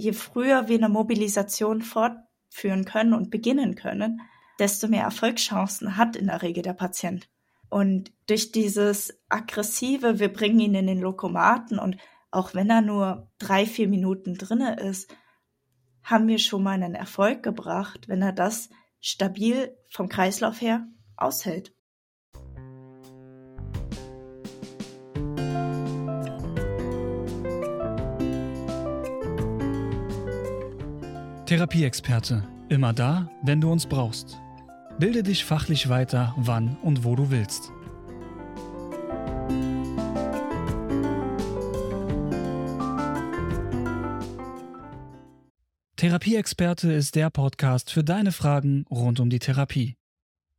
je früher wir eine Mobilisation fortführen können und beginnen können, desto mehr Erfolgschancen hat in der Regel der Patient. Und durch dieses aggressive, wir bringen ihn in den Lokomaten und auch wenn er nur drei, vier Minuten drinne ist, haben wir schon mal einen Erfolg gebracht, wenn er das stabil vom Kreislauf her aushält. Therapieexperte. Immer da, wenn du uns brauchst. Bilde dich fachlich weiter, wann und wo du willst. Therapieexperte ist der Podcast für deine Fragen rund um die Therapie.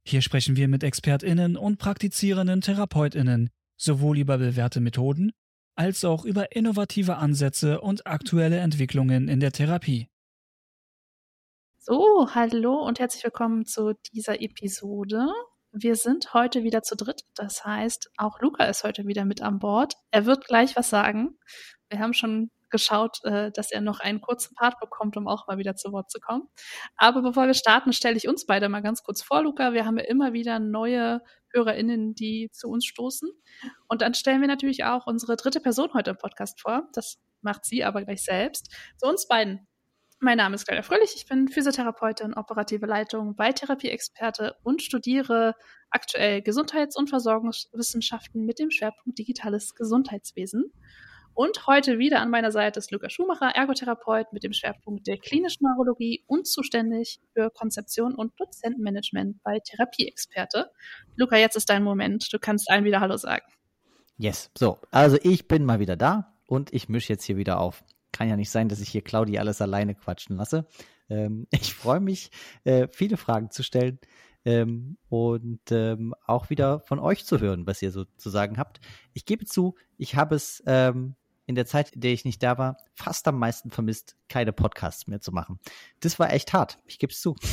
Hier sprechen wir mit ExpertInnen und praktizierenden TherapeutInnen sowohl über bewährte Methoden als auch über innovative Ansätze und aktuelle Entwicklungen in der Therapie. So, hallo und herzlich willkommen zu dieser Episode. Wir sind heute wieder zu dritt. Das heißt, auch Luca ist heute wieder mit an Bord. Er wird gleich was sagen. Wir haben schon geschaut, äh, dass er noch einen kurzen Part bekommt, um auch mal wieder zu Wort zu kommen. Aber bevor wir starten, stelle ich uns beide mal ganz kurz vor, Luca. Wir haben ja immer wieder neue HörerInnen, die zu uns stoßen. Und dann stellen wir natürlich auch unsere dritte Person heute im Podcast vor. Das macht sie aber gleich selbst. Zu uns beiden. Mein Name ist Claudia Fröhlich, ich bin Physiotherapeutin, operative Leitung bei Therapieexperte und studiere aktuell Gesundheits- und Versorgungswissenschaften mit dem Schwerpunkt digitales Gesundheitswesen. Und heute wieder an meiner Seite ist Luca Schumacher, Ergotherapeut mit dem Schwerpunkt der klinischen Neurologie und zuständig für Konzeption und Dozentenmanagement bei Therapieexperte. Luca, jetzt ist dein Moment. Du kannst allen wieder Hallo sagen. Yes. So, also ich bin mal wieder da und ich mische jetzt hier wieder auf kann ja nicht sein, dass ich hier Claudi alles alleine quatschen lasse. Ähm, ich freue mich, äh, viele Fragen zu stellen ähm, und ähm, auch wieder von euch zu hören, was ihr so zu sagen habt. Ich gebe zu, ich habe es ähm, in der Zeit, in der ich nicht da war, fast am meisten vermisst, keine Podcasts mehr zu machen. Das war echt hart. Ich gebe es zu.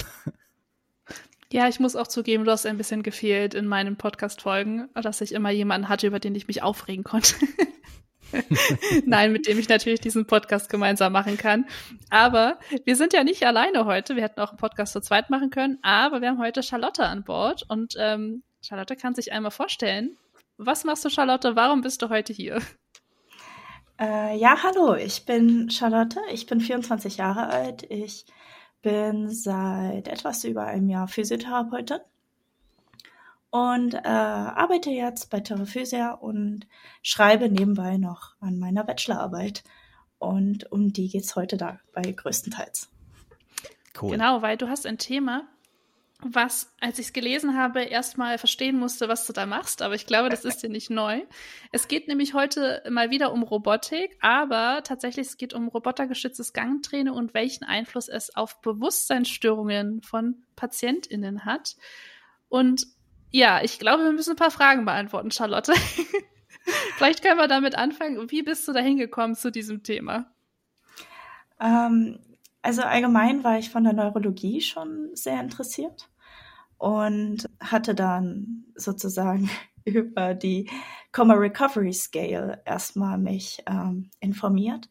Ja, ich muss auch zugeben, du hast ein bisschen gefehlt in meinen Podcast-Folgen, dass ich immer jemanden hatte, über den ich mich aufregen konnte. Nein, mit dem ich natürlich diesen Podcast gemeinsam machen kann. Aber wir sind ja nicht alleine heute. Wir hätten auch einen Podcast zu zweit machen können. Aber wir haben heute Charlotte an Bord. Und ähm, Charlotte kann sich einmal vorstellen. Was machst du, Charlotte? Warum bist du heute hier? Äh, ja, hallo. Ich bin Charlotte. Ich bin 24 Jahre alt. Ich bin seit etwas über einem Jahr Physiotherapeutin und äh, arbeite jetzt bei Terraphysia und schreibe nebenbei noch an meiner Bachelorarbeit. Und um die geht es heute dabei größtenteils. Cool. Genau, weil du hast ein Thema, was, als ich es gelesen habe, erstmal verstehen musste, was du da machst. Aber ich glaube, das ist dir nicht neu. Es geht nämlich heute mal wieder um Robotik, aber tatsächlich es geht um robotergestütztes Gangtraining und welchen Einfluss es auf Bewusstseinsstörungen von PatientInnen hat. Und ja, ich glaube, wir müssen ein paar Fragen beantworten, Charlotte. Vielleicht können wir damit anfangen. Wie bist du da hingekommen zu diesem Thema? Ähm, also allgemein war ich von der Neurologie schon sehr interessiert und hatte dann sozusagen über die Coma Recovery Scale erstmal mich ähm, informiert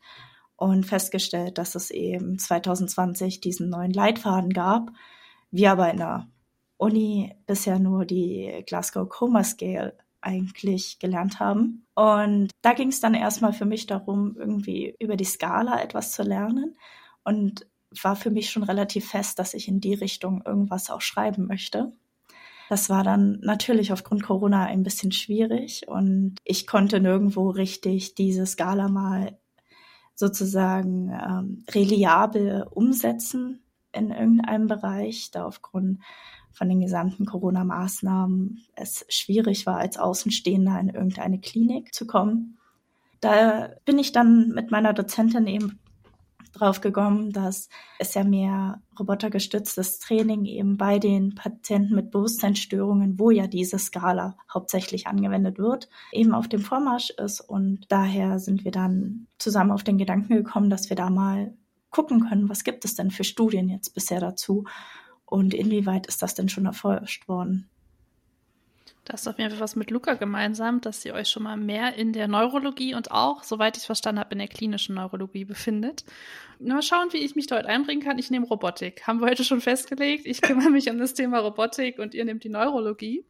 und festgestellt, dass es eben 2020 diesen neuen Leitfaden gab, wir aber in der Uni bisher nur die Glasgow Coma Scale eigentlich gelernt haben. Und da ging es dann erstmal für mich darum, irgendwie über die Skala etwas zu lernen und war für mich schon relativ fest, dass ich in die Richtung irgendwas auch schreiben möchte. Das war dann natürlich aufgrund Corona ein bisschen schwierig und ich konnte nirgendwo richtig diese Skala mal sozusagen ähm, reliabel umsetzen in irgendeinem Bereich, da aufgrund von den gesamten Corona-Maßnahmen es schwierig war, als Außenstehender in irgendeine Klinik zu kommen. Da bin ich dann mit meiner Dozentin eben drauf gekommen, dass es ja mehr robotergestütztes Training eben bei den Patienten mit Bewusstseinsstörungen, wo ja diese Skala hauptsächlich angewendet wird, eben auf dem Vormarsch ist. Und daher sind wir dann zusammen auf den Gedanken gekommen, dass wir da mal gucken können, was gibt es denn für Studien jetzt bisher dazu und inwieweit ist das denn schon erforscht worden? Das ist auf jeden Fall was mit Luca gemeinsam, dass ihr euch schon mal mehr in der Neurologie und auch, soweit ich es verstanden habe, in der klinischen Neurologie befindet. Mal schauen, wie ich mich dort einbringen kann. Ich nehme Robotik. Haben wir heute schon festgelegt. Ich kümmere mich um das Thema Robotik und ihr nehmt die Neurologie.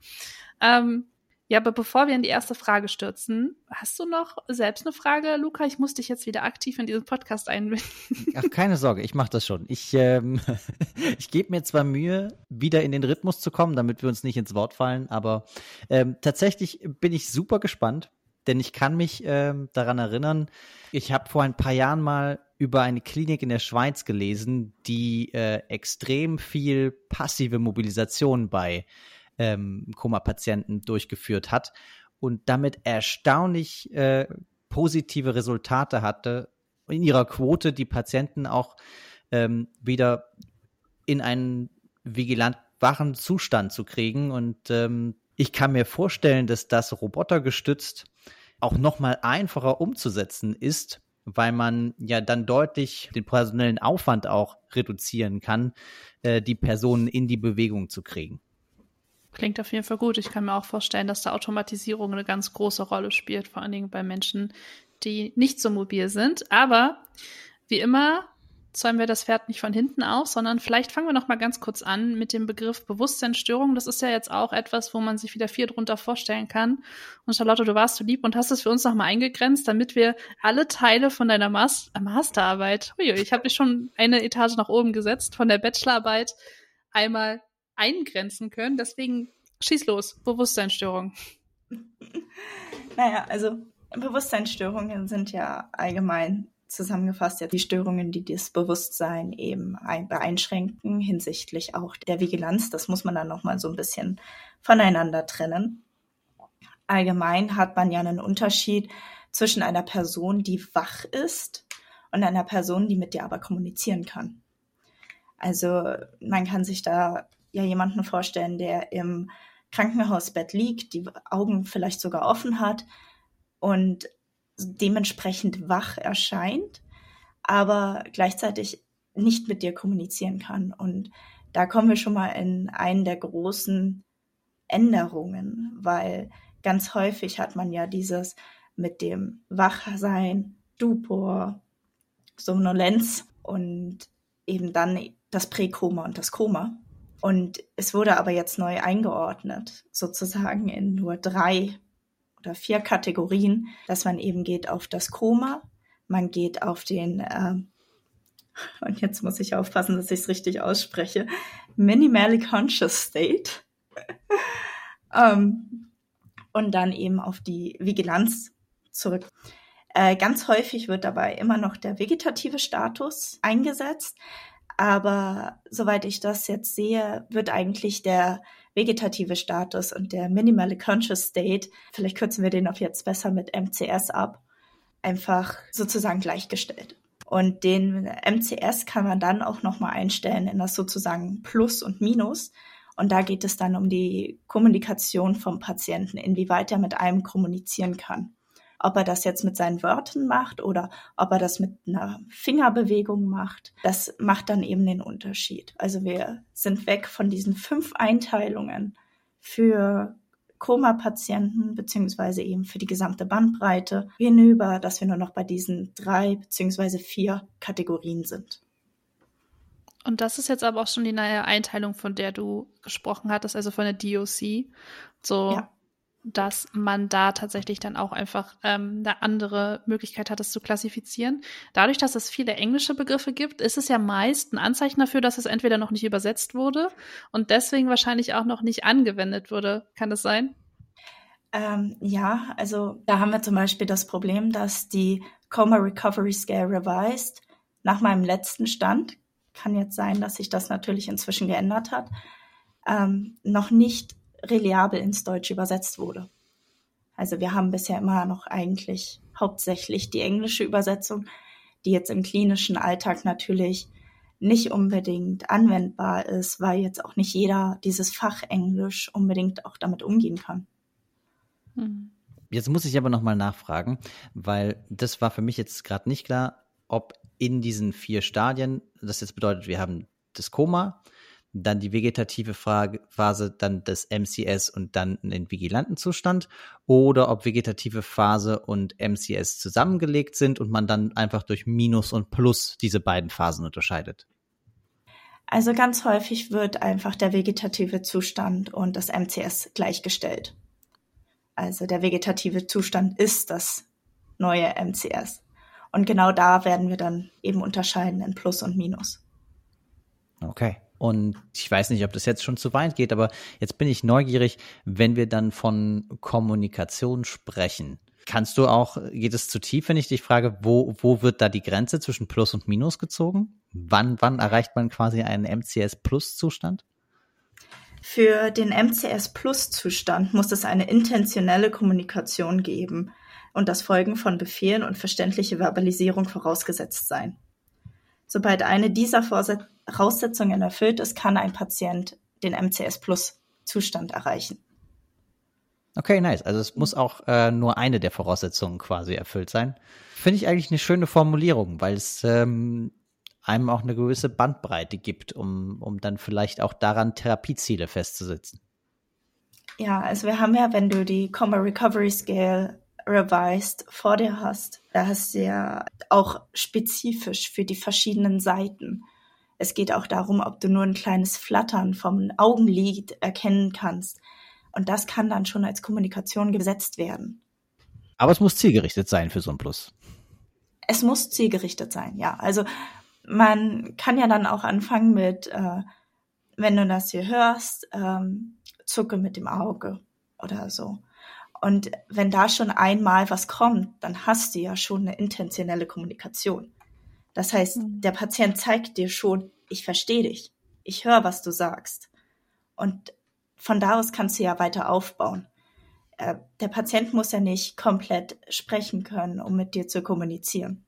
Ähm, ja, aber bevor wir in die erste Frage stürzen, hast du noch selbst eine Frage, Luca? Ich muss dich jetzt wieder aktiv in diesen Podcast einbinden. Ach, keine Sorge, ich mache das schon. Ich, ähm, ich gebe mir zwar Mühe, wieder in den Rhythmus zu kommen, damit wir uns nicht ins Wort fallen, aber ähm, tatsächlich bin ich super gespannt, denn ich kann mich ähm, daran erinnern, ich habe vor ein paar Jahren mal über eine Klinik in der Schweiz gelesen, die äh, extrem viel passive Mobilisation bei ähm, Koma-Patienten durchgeführt hat und damit erstaunlich äh, positive Resultate hatte in ihrer Quote, die Patienten auch ähm, wieder in einen vigilant wachen Zustand zu kriegen. Und ähm, ich kann mir vorstellen, dass das robotergestützt auch noch mal einfacher umzusetzen ist, weil man ja dann deutlich den personellen Aufwand auch reduzieren kann, äh, die Personen in die Bewegung zu kriegen. Klingt auf jeden Fall gut. Ich kann mir auch vorstellen, dass da Automatisierung eine ganz große Rolle spielt, vor allen Dingen bei Menschen, die nicht so mobil sind. Aber wie immer zäumen wir das Pferd nicht von hinten auf, sondern vielleicht fangen wir noch mal ganz kurz an mit dem Begriff Bewusstseinsstörung. Das ist ja jetzt auch etwas, wo man sich wieder viel drunter vorstellen kann. Und Charlotte, du warst so lieb und hast es für uns noch mal eingegrenzt, damit wir alle Teile von deiner Mas Masterarbeit, ui, ich habe dich schon eine Etage nach oben gesetzt, von der Bachelorarbeit einmal eingrenzen können. Deswegen schieß los, Bewusstseinsstörung. naja, also Bewusstseinsstörungen sind ja allgemein zusammengefasst ja die Störungen, die das Bewusstsein eben beeinschränken hinsichtlich auch der Vigilanz. Das muss man dann nochmal so ein bisschen voneinander trennen. Allgemein hat man ja einen Unterschied zwischen einer Person, die wach ist und einer Person, die mit dir aber kommunizieren kann. Also man kann sich da ja jemanden vorstellen, der im Krankenhausbett liegt, die Augen vielleicht sogar offen hat und dementsprechend wach erscheint, aber gleichzeitig nicht mit dir kommunizieren kann. Und da kommen wir schon mal in einen der großen Änderungen, weil ganz häufig hat man ja dieses mit dem Wachsein, Stupor, Somnolenz und eben dann das Präkoma und das Koma. Und es wurde aber jetzt neu eingeordnet, sozusagen in nur drei oder vier Kategorien, dass man eben geht auf das Koma, man geht auf den, äh, und jetzt muss ich aufpassen, dass ich es richtig ausspreche, Minimally Conscious State. ähm, und dann eben auf die Vigilanz zurück. Äh, ganz häufig wird dabei immer noch der vegetative Status eingesetzt. Aber soweit ich das jetzt sehe, wird eigentlich der vegetative Status und der Minimally Conscious State, vielleicht kürzen wir den auf jetzt besser mit MCS ab, einfach sozusagen gleichgestellt. Und den MCS kann man dann auch nochmal einstellen in das sozusagen Plus und Minus. Und da geht es dann um die Kommunikation vom Patienten, inwieweit er mit einem kommunizieren kann. Ob er das jetzt mit seinen Wörtern macht oder ob er das mit einer Fingerbewegung macht, das macht dann eben den Unterschied. Also wir sind weg von diesen fünf Einteilungen für Koma-Patienten beziehungsweise eben für die gesamte Bandbreite hinüber, dass wir nur noch bei diesen drei beziehungsweise vier Kategorien sind. Und das ist jetzt aber auch schon die neue Einteilung, von der du gesprochen hattest, also von der DOC. So ja dass man da tatsächlich dann auch einfach ähm, eine andere Möglichkeit hat, es zu klassifizieren. Dadurch, dass es viele englische Begriffe gibt, ist es ja meist ein Anzeichen dafür, dass es entweder noch nicht übersetzt wurde und deswegen wahrscheinlich auch noch nicht angewendet wurde. Kann das sein? Ähm, ja, also da haben wir zum Beispiel das Problem, dass die Coma Recovery Scale Revised nach meinem letzten Stand, kann jetzt sein, dass sich das natürlich inzwischen geändert hat, ähm, noch nicht reliabel ins Deutsche übersetzt wurde. Also wir haben bisher immer noch eigentlich hauptsächlich die englische Übersetzung, die jetzt im klinischen Alltag natürlich nicht unbedingt anwendbar ist, weil jetzt auch nicht jeder dieses Fach Englisch unbedingt auch damit umgehen kann. Hm. Jetzt muss ich aber nochmal nachfragen, weil das war für mich jetzt gerade nicht klar, ob in diesen vier Stadien, das jetzt bedeutet, wir haben das Koma, dann die vegetative Phase, dann das MCS und dann den vigilanten Zustand oder ob vegetative Phase und MCS zusammengelegt sind und man dann einfach durch Minus und Plus diese beiden Phasen unterscheidet. Also ganz häufig wird einfach der vegetative Zustand und das MCS gleichgestellt. Also der vegetative Zustand ist das neue MCS. Und genau da werden wir dann eben unterscheiden in Plus und Minus. Okay. Und ich weiß nicht, ob das jetzt schon zu weit geht, aber jetzt bin ich neugierig, wenn wir dann von Kommunikation sprechen. Kannst du auch, geht es zu tief, wenn ich dich frage, wo, wo wird da die Grenze zwischen Plus und Minus gezogen? Wann, wann erreicht man quasi einen MCS Plus Zustand? Für den MCS Plus Zustand muss es eine intentionelle Kommunikation geben und das Folgen von Befehlen und verständliche Verbalisierung vorausgesetzt sein. Sobald eine dieser Voraussetzungen erfüllt ist, kann ein Patient den MCS Plus Zustand erreichen. Okay, nice. Also es muss auch äh, nur eine der Voraussetzungen quasi erfüllt sein. Finde ich eigentlich eine schöne Formulierung, weil es ähm, einem auch eine gewisse Bandbreite gibt, um, um dann vielleicht auch daran Therapieziele festzusetzen. Ja, also wir haben ja, wenn du die Coma Recovery Scale revised vor dir hast, da hast du ja auch spezifisch für die verschiedenen Seiten. Es geht auch darum, ob du nur ein kleines Flattern vom Augenlid erkennen kannst. Und das kann dann schon als Kommunikation gesetzt werden. Aber es muss zielgerichtet sein für so ein Plus. Es muss zielgerichtet sein, ja. Also man kann ja dann auch anfangen mit, äh, wenn du das hier hörst, ähm, zucke mit dem Auge oder so. Und wenn da schon einmal was kommt, dann hast du ja schon eine intentionelle Kommunikation. Das heißt, mhm. der Patient zeigt dir schon, ich verstehe dich, ich höre, was du sagst. Und von da aus kannst du ja weiter aufbauen. Äh, der Patient muss ja nicht komplett sprechen können, um mit dir zu kommunizieren.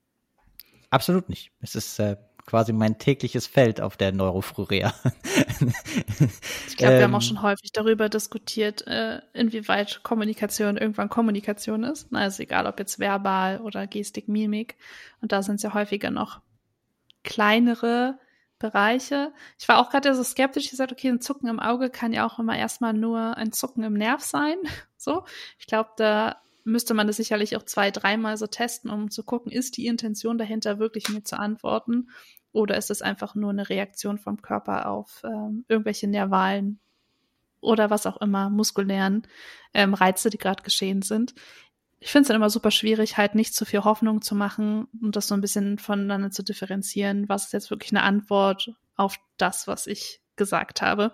Absolut nicht. Es ist äh, quasi mein tägliches Feld auf der Neurofrurea. ich glaube, wir haben auch ähm, schon häufig darüber diskutiert, äh, inwieweit Kommunikation irgendwann Kommunikation ist. Also egal, ob jetzt verbal oder Gestik, Mimik. Und da sind es ja häufiger noch kleinere Bereiche. Ich war auch gerade so skeptisch, ich gesagt, okay, ein Zucken im Auge kann ja auch immer erstmal nur ein Zucken im Nerv sein. So. Ich glaube, da müsste man das sicherlich auch zwei, dreimal so testen, um zu gucken, ist die Intention dahinter wirklich mir zu antworten oder ist es einfach nur eine Reaktion vom Körper auf ähm, irgendwelche nervalen oder was auch immer, muskulären ähm, Reize, die gerade geschehen sind. Ich finde es dann immer super schwierig, halt nicht zu viel Hoffnung zu machen und das so ein bisschen voneinander zu differenzieren. Was ist jetzt wirklich eine Antwort auf das, was ich gesagt habe?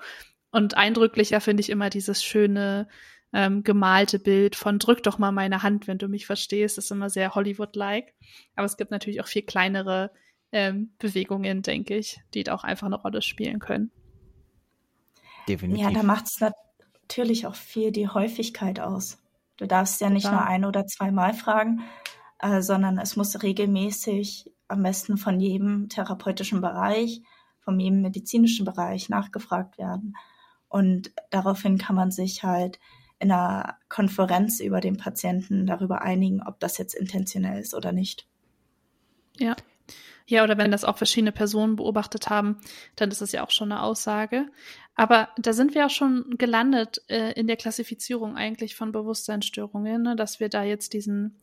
Und eindrücklicher finde ich immer dieses schöne ähm, gemalte Bild von drück doch mal meine Hand, wenn du mich verstehst. Das ist immer sehr Hollywood-like. Aber es gibt natürlich auch viel kleinere ähm, Bewegungen, denke ich, die da auch einfach eine Rolle spielen können. Definitiv. Ja, da macht es natürlich auch viel die Häufigkeit aus. Du darfst ja nicht ja. nur ein oder zweimal fragen, äh, sondern es muss regelmäßig am besten von jedem therapeutischen Bereich, von jedem medizinischen Bereich nachgefragt werden. Und daraufhin kann man sich halt in einer Konferenz über den Patienten darüber einigen, ob das jetzt intentionell ist oder nicht. Ja. Ja, oder wenn das auch verschiedene Personen beobachtet haben, dann ist das ja auch schon eine Aussage. Aber da sind wir auch schon gelandet äh, in der Klassifizierung eigentlich von Bewusstseinsstörungen, ne? dass wir da jetzt diesen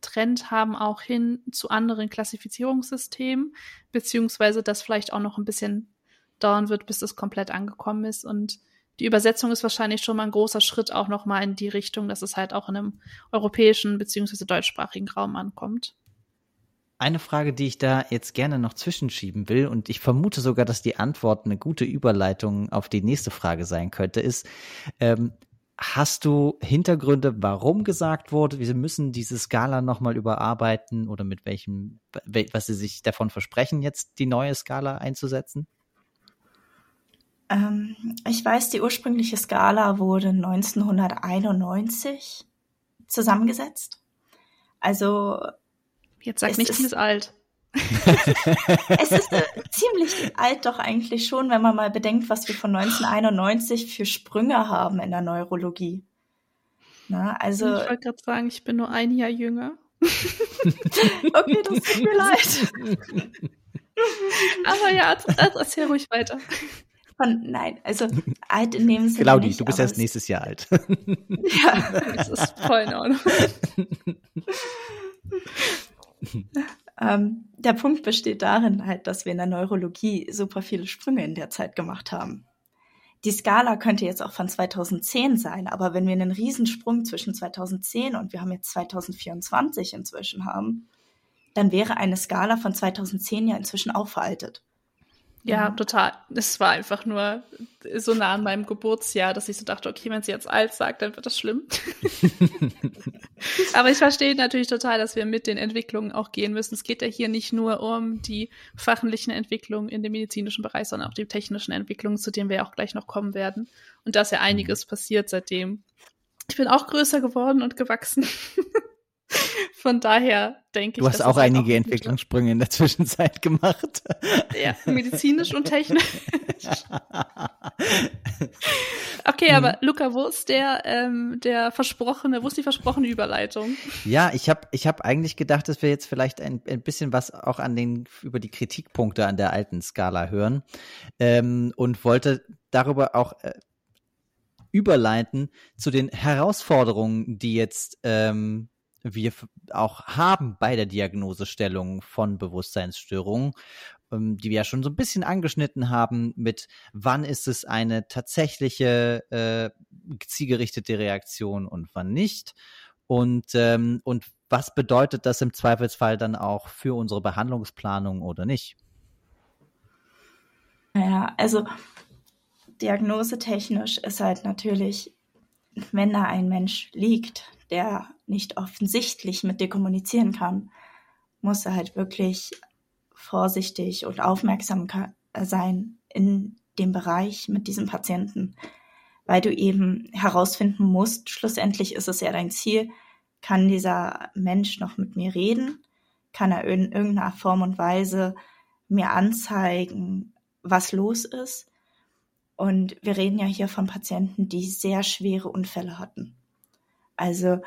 Trend haben auch hin zu anderen Klassifizierungssystemen, beziehungsweise das vielleicht auch noch ein bisschen dauern wird, bis das komplett angekommen ist. Und die Übersetzung ist wahrscheinlich schon mal ein großer Schritt auch noch mal in die Richtung, dass es halt auch in einem europäischen beziehungsweise deutschsprachigen Raum ankommt. Eine Frage, die ich da jetzt gerne noch zwischenschieben will, und ich vermute sogar, dass die Antwort eine gute Überleitung auf die nächste Frage sein könnte, ist, ähm, hast du Hintergründe, warum gesagt wurde, wir müssen diese Skala nochmal überarbeiten oder mit welchem, was sie sich davon versprechen, jetzt die neue Skala einzusetzen? Ähm, ich weiß, die ursprüngliche Skala wurde 1991 zusammengesetzt. Also Jetzt sag nicht, sie ist alt. es ist äh, ziemlich alt doch eigentlich schon, wenn man mal bedenkt, was wir von 1991 für Sprünge haben in der Neurologie. Na, also, ich wollte gerade sagen, ich bin nur ein Jahr jünger. okay, das tut mir leid. Aber ja, erzähl ruhig weiter. Von, nein, also alt in dem Sinne Claudi, nicht, du bist erst es- nächstes Jahr alt. Ja, Das ist voll in Ordnung. Ähm, der Punkt besteht darin halt, dass wir in der Neurologie super viele Sprünge in der Zeit gemacht haben. Die Skala könnte jetzt auch von 2010 sein, aber wenn wir einen Riesensprung zwischen 2010 und wir haben jetzt 2024 inzwischen haben, dann wäre eine Skala von 2010 ja inzwischen auch veraltet. Ja, Mhm. total. Es war einfach nur so nah an meinem Geburtsjahr, dass ich so dachte, okay, wenn sie jetzt alt sagt, dann wird das schlimm. Aber ich verstehe natürlich total, dass wir mit den Entwicklungen auch gehen müssen. Es geht ja hier nicht nur um die fachlichen Entwicklungen in dem medizinischen Bereich, sondern auch die technischen Entwicklungen, zu denen wir auch gleich noch kommen werden. Und da ist ja einiges passiert seitdem. Ich bin auch größer geworden und gewachsen. Von daher denke Du ich, hast dass auch halt einige gut Entwicklungssprünge in der Zwischenzeit gemacht. Ja, medizinisch und technisch. Okay, Mhm. aber Luca, wo ist der, ähm, der versprochene, wo ist die versprochene Überleitung? Ja, ich habe ich hab eigentlich gedacht, dass wir jetzt vielleicht ein, ein bisschen was auch an den über die Kritikpunkte an der alten Skala hören ähm, und wollte darüber auch äh, überleiten zu den Herausforderungen, die jetzt ähm, wir auch haben bei der Diagnosestellung von Bewusstseinsstörungen, ähm, die wir ja schon so ein bisschen angeschnitten haben mit wann ist es eine tatsächliche äh, zielgerichtete Reaktion und wann nicht und, ähm, und was bedeutet das im Zweifelsfall dann auch für unsere Behandlungsplanung oder nicht? Naja, also diagnosetechnisch ist halt natürlich, wenn da ein Mensch liegt, der nicht offensichtlich mit dir kommunizieren kann, muss er halt wirklich vorsichtig und aufmerksam ka- sein in dem Bereich mit diesem Patienten, weil du eben herausfinden musst, schlussendlich ist es ja dein Ziel, kann dieser Mensch noch mit mir reden? Kann er in irgendeiner Form und Weise mir anzeigen, was los ist? Und wir reden ja hier von Patienten, die sehr schwere Unfälle hatten. Also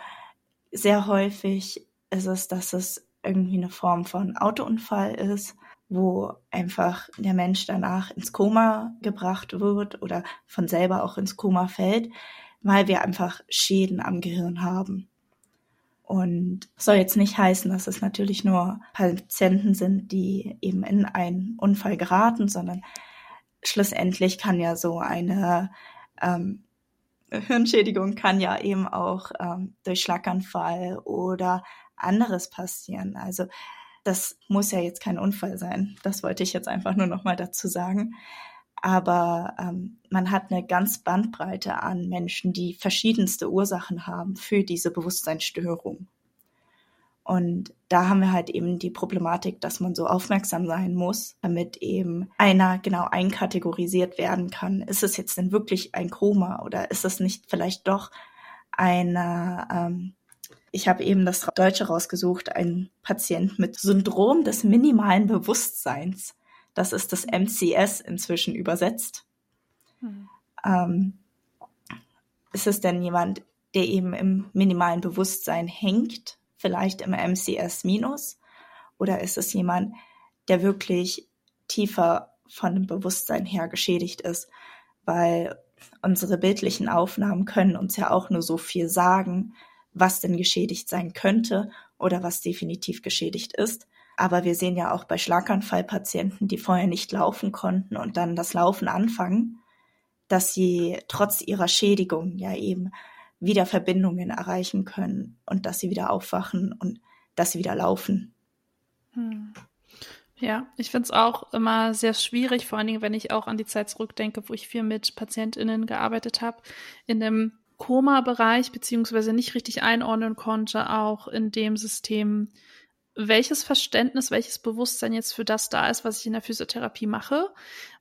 sehr häufig ist es, dass es irgendwie eine Form von Autounfall ist, wo einfach der Mensch danach ins Koma gebracht wird oder von selber auch ins Koma fällt, weil wir einfach Schäden am Gehirn haben. Und soll jetzt nicht heißen, dass es natürlich nur Patienten sind, die eben in einen Unfall geraten, sondern schlussendlich kann ja so eine ähm, Hirnschädigung kann ja eben auch ähm, durch Schlaganfall oder anderes passieren. Also das muss ja jetzt kein Unfall sein. Das wollte ich jetzt einfach nur noch mal dazu sagen. Aber ähm, man hat eine ganz Bandbreite an Menschen, die verschiedenste Ursachen haben für diese Bewusstseinsstörung. Und da haben wir halt eben die Problematik, dass man so aufmerksam sein muss, damit eben einer genau einkategorisiert werden kann. Ist es jetzt denn wirklich ein Koma oder ist es nicht vielleicht doch eine, ähm, ich habe eben das Deutsche rausgesucht, ein Patient mit Syndrom des minimalen Bewusstseins. Das ist das MCS inzwischen übersetzt. Hm. Ähm, ist es denn jemand, der eben im minimalen Bewusstsein hängt, vielleicht im MCS minus? Oder ist es jemand, der wirklich tiefer von dem Bewusstsein her geschädigt ist? Weil unsere bildlichen Aufnahmen können uns ja auch nur so viel sagen, was denn geschädigt sein könnte oder was definitiv geschädigt ist. Aber wir sehen ja auch bei Schlaganfallpatienten, die vorher nicht laufen konnten und dann das Laufen anfangen, dass sie trotz ihrer Schädigung ja eben wieder Verbindungen erreichen können und dass sie wieder aufwachen und dass sie wieder laufen. Hm. Ja, ich finde es auch immer sehr schwierig, vor allen Dingen, wenn ich auch an die Zeit zurückdenke, wo ich viel mit PatientInnen gearbeitet habe, in dem Koma-Bereich, beziehungsweise nicht richtig einordnen konnte, auch in dem System, welches Verständnis, welches Bewusstsein jetzt für das da ist, was ich in der Physiotherapie mache,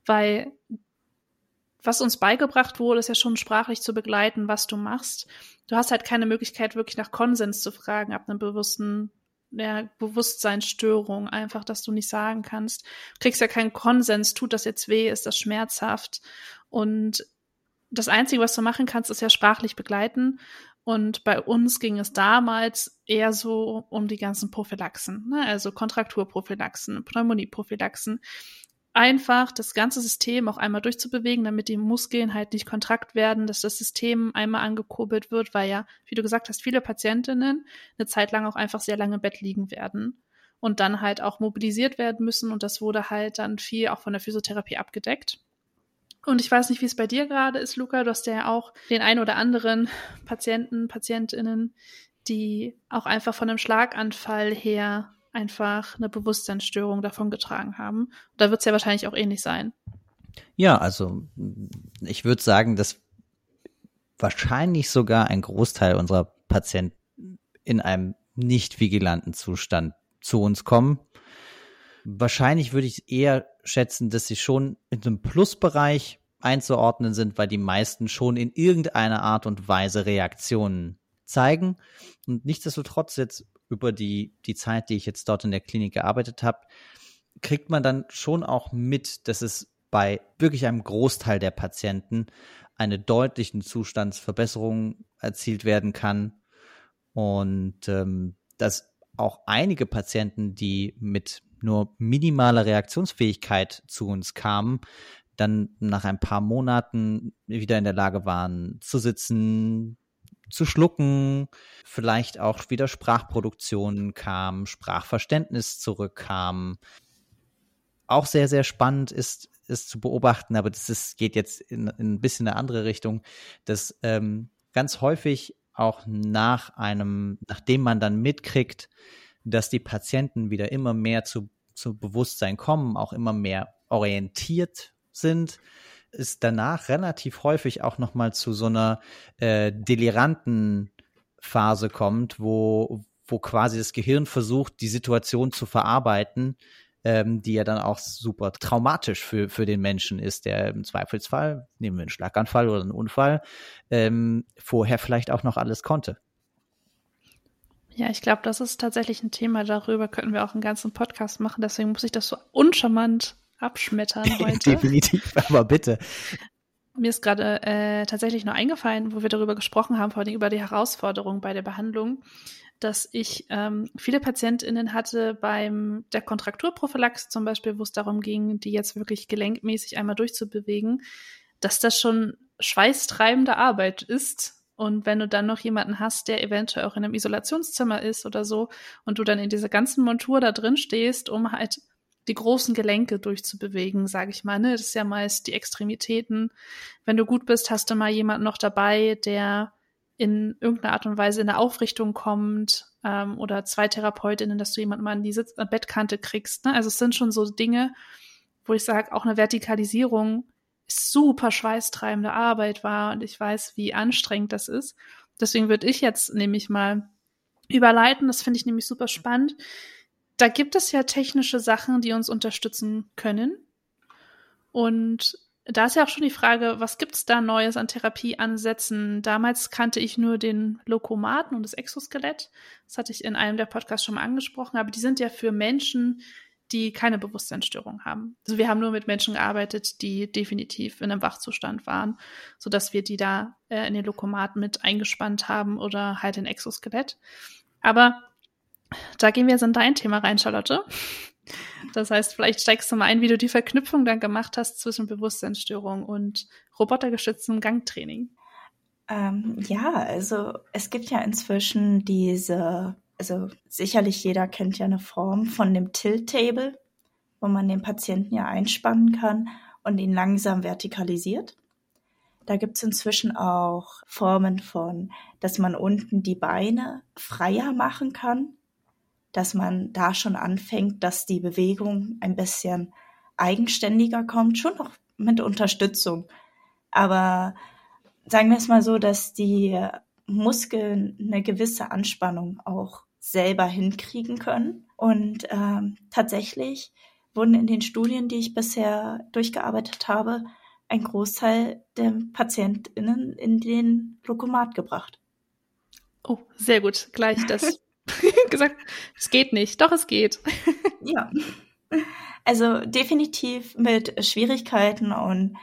weil was uns beigebracht wurde, ist ja schon sprachlich zu begleiten, was du machst. Du hast halt keine Möglichkeit, wirklich nach Konsens zu fragen, ab einem bewussten der Bewusstseinsstörung, einfach, dass du nicht sagen kannst. Du kriegst ja keinen Konsens, tut das jetzt weh, ist das schmerzhaft. Und das Einzige, was du machen kannst, ist ja sprachlich begleiten. Und bei uns ging es damals eher so um die ganzen Prophylaxen, ne? also Kontrakturprophylaxen, Pneumonieprophylaxen. Einfach das ganze System auch einmal durchzubewegen, damit die Muskeln halt nicht kontrakt werden, dass das System einmal angekurbelt wird, weil ja, wie du gesagt hast, viele Patientinnen eine Zeit lang auch einfach sehr lange im Bett liegen werden und dann halt auch mobilisiert werden müssen und das wurde halt dann viel auch von der Physiotherapie abgedeckt. Und ich weiß nicht, wie es bei dir gerade ist, Luca. Du hast ja auch den ein oder anderen Patienten, Patientinnen, die auch einfach von einem Schlaganfall her einfach eine Bewusstseinsstörung davon getragen haben. Da wird es ja wahrscheinlich auch ähnlich sein. Ja, also ich würde sagen, dass wahrscheinlich sogar ein Großteil unserer Patienten in einem nicht vigilanten Zustand zu uns kommen. Wahrscheinlich würde ich eher schätzen, dass sie schon in einem Plusbereich einzuordnen sind, weil die meisten schon in irgendeiner Art und Weise Reaktionen zeigen. Und nichtsdestotrotz jetzt über die, die Zeit, die ich jetzt dort in der Klinik gearbeitet habe, kriegt man dann schon auch mit, dass es bei wirklich einem Großteil der Patienten eine deutliche Zustandsverbesserung erzielt werden kann. Und ähm, dass auch einige Patienten, die mit nur minimaler Reaktionsfähigkeit zu uns kamen, dann nach ein paar Monaten wieder in der Lage waren zu sitzen, zu schlucken, vielleicht auch wieder Sprachproduktionen kamen, Sprachverständnis zurückkam. Auch sehr, sehr spannend ist, ist zu beobachten, aber das ist, geht jetzt in, in ein bisschen eine andere Richtung, dass ähm, ganz häufig auch nach einem, nachdem man dann mitkriegt, dass die Patienten wieder immer mehr zu, zu Bewusstsein kommen, auch immer mehr orientiert sind, ist danach relativ häufig auch noch mal zu so einer äh, deliranten Phase kommt, wo, wo quasi das Gehirn versucht, die Situation zu verarbeiten, ähm, die ja dann auch super traumatisch für, für den Menschen ist, der im Zweifelsfall, nehmen wir einen Schlaganfall oder einen Unfall, ähm, vorher vielleicht auch noch alles konnte. Ja, ich glaube, das ist tatsächlich ein Thema. Darüber könnten wir auch einen ganzen Podcast machen. Deswegen muss ich das so uncharmant abschmettern heute. Definitiv, aber bitte. Mir ist gerade äh, tatsächlich nur eingefallen, wo wir darüber gesprochen haben, vor allem über die Herausforderungen bei der Behandlung, dass ich ähm, viele PatientInnen hatte beim der Kontrakturprophylaxe zum Beispiel, wo es darum ging, die jetzt wirklich gelenkmäßig einmal durchzubewegen, dass das schon schweißtreibende Arbeit ist. Und wenn du dann noch jemanden hast, der eventuell auch in einem Isolationszimmer ist oder so, und du dann in dieser ganzen Montur da drin stehst, um halt die großen Gelenke durchzubewegen, sage ich mal. Ne? Das ist ja meist die Extremitäten. Wenn du gut bist, hast du mal jemanden noch dabei, der in irgendeiner Art und Weise in eine Aufrichtung kommt ähm, oder zwei Therapeutinnen, dass du jemanden mal an die Sitz an Bettkante kriegst. Ne? Also es sind schon so Dinge, wo ich sage, auch eine Vertikalisierung super schweißtreibende Arbeit war und ich weiß, wie anstrengend das ist. Deswegen würde ich jetzt nämlich mal überleiten, das finde ich nämlich super spannend, da gibt es ja technische Sachen, die uns unterstützen können. Und da ist ja auch schon die Frage, was gibt's da Neues an Therapieansätzen? Damals kannte ich nur den Lokomaten und das Exoskelett. Das hatte ich in einem der Podcasts schon mal angesprochen, aber die sind ja für Menschen, die keine Bewusstseinsstörung haben. Also wir haben nur mit Menschen gearbeitet, die definitiv in einem Wachzustand waren, so dass wir die da äh, in den Lokomaten mit eingespannt haben oder halt in Exoskelett. Aber da gehen wir jetzt in dein Thema rein, Charlotte. Das heißt, vielleicht steigst du mal ein, wie du die Verknüpfung dann gemacht hast zwischen Bewusstseinsstörung und robotergestütztem Gangtraining. Ähm, ja, also es gibt ja inzwischen diese, also sicherlich jeder kennt ja eine Form von dem Tilt-Table, wo man den Patienten ja einspannen kann und ihn langsam vertikalisiert. Da gibt es inzwischen auch Formen von, dass man unten die Beine freier machen kann dass man da schon anfängt, dass die Bewegung ein bisschen eigenständiger kommt, schon noch mit Unterstützung. Aber sagen wir es mal so, dass die Muskeln eine gewisse Anspannung auch selber hinkriegen können. Und ähm, tatsächlich wurden in den Studien, die ich bisher durchgearbeitet habe, ein Großteil der PatientInnen in den Lokomat gebracht. Oh, sehr gut. Gleich das gesagt, es geht nicht. Doch, es geht. ja. Also definitiv mit Schwierigkeiten und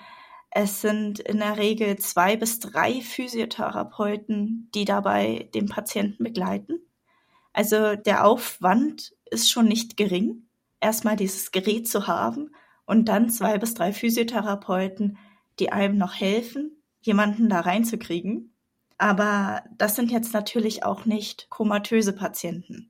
es sind in der Regel zwei bis drei Physiotherapeuten, die dabei den Patienten begleiten. Also der Aufwand ist schon nicht gering, erstmal dieses Gerät zu haben und dann zwei bis drei Physiotherapeuten, die einem noch helfen, jemanden da reinzukriegen. Aber das sind jetzt natürlich auch nicht komatöse Patienten.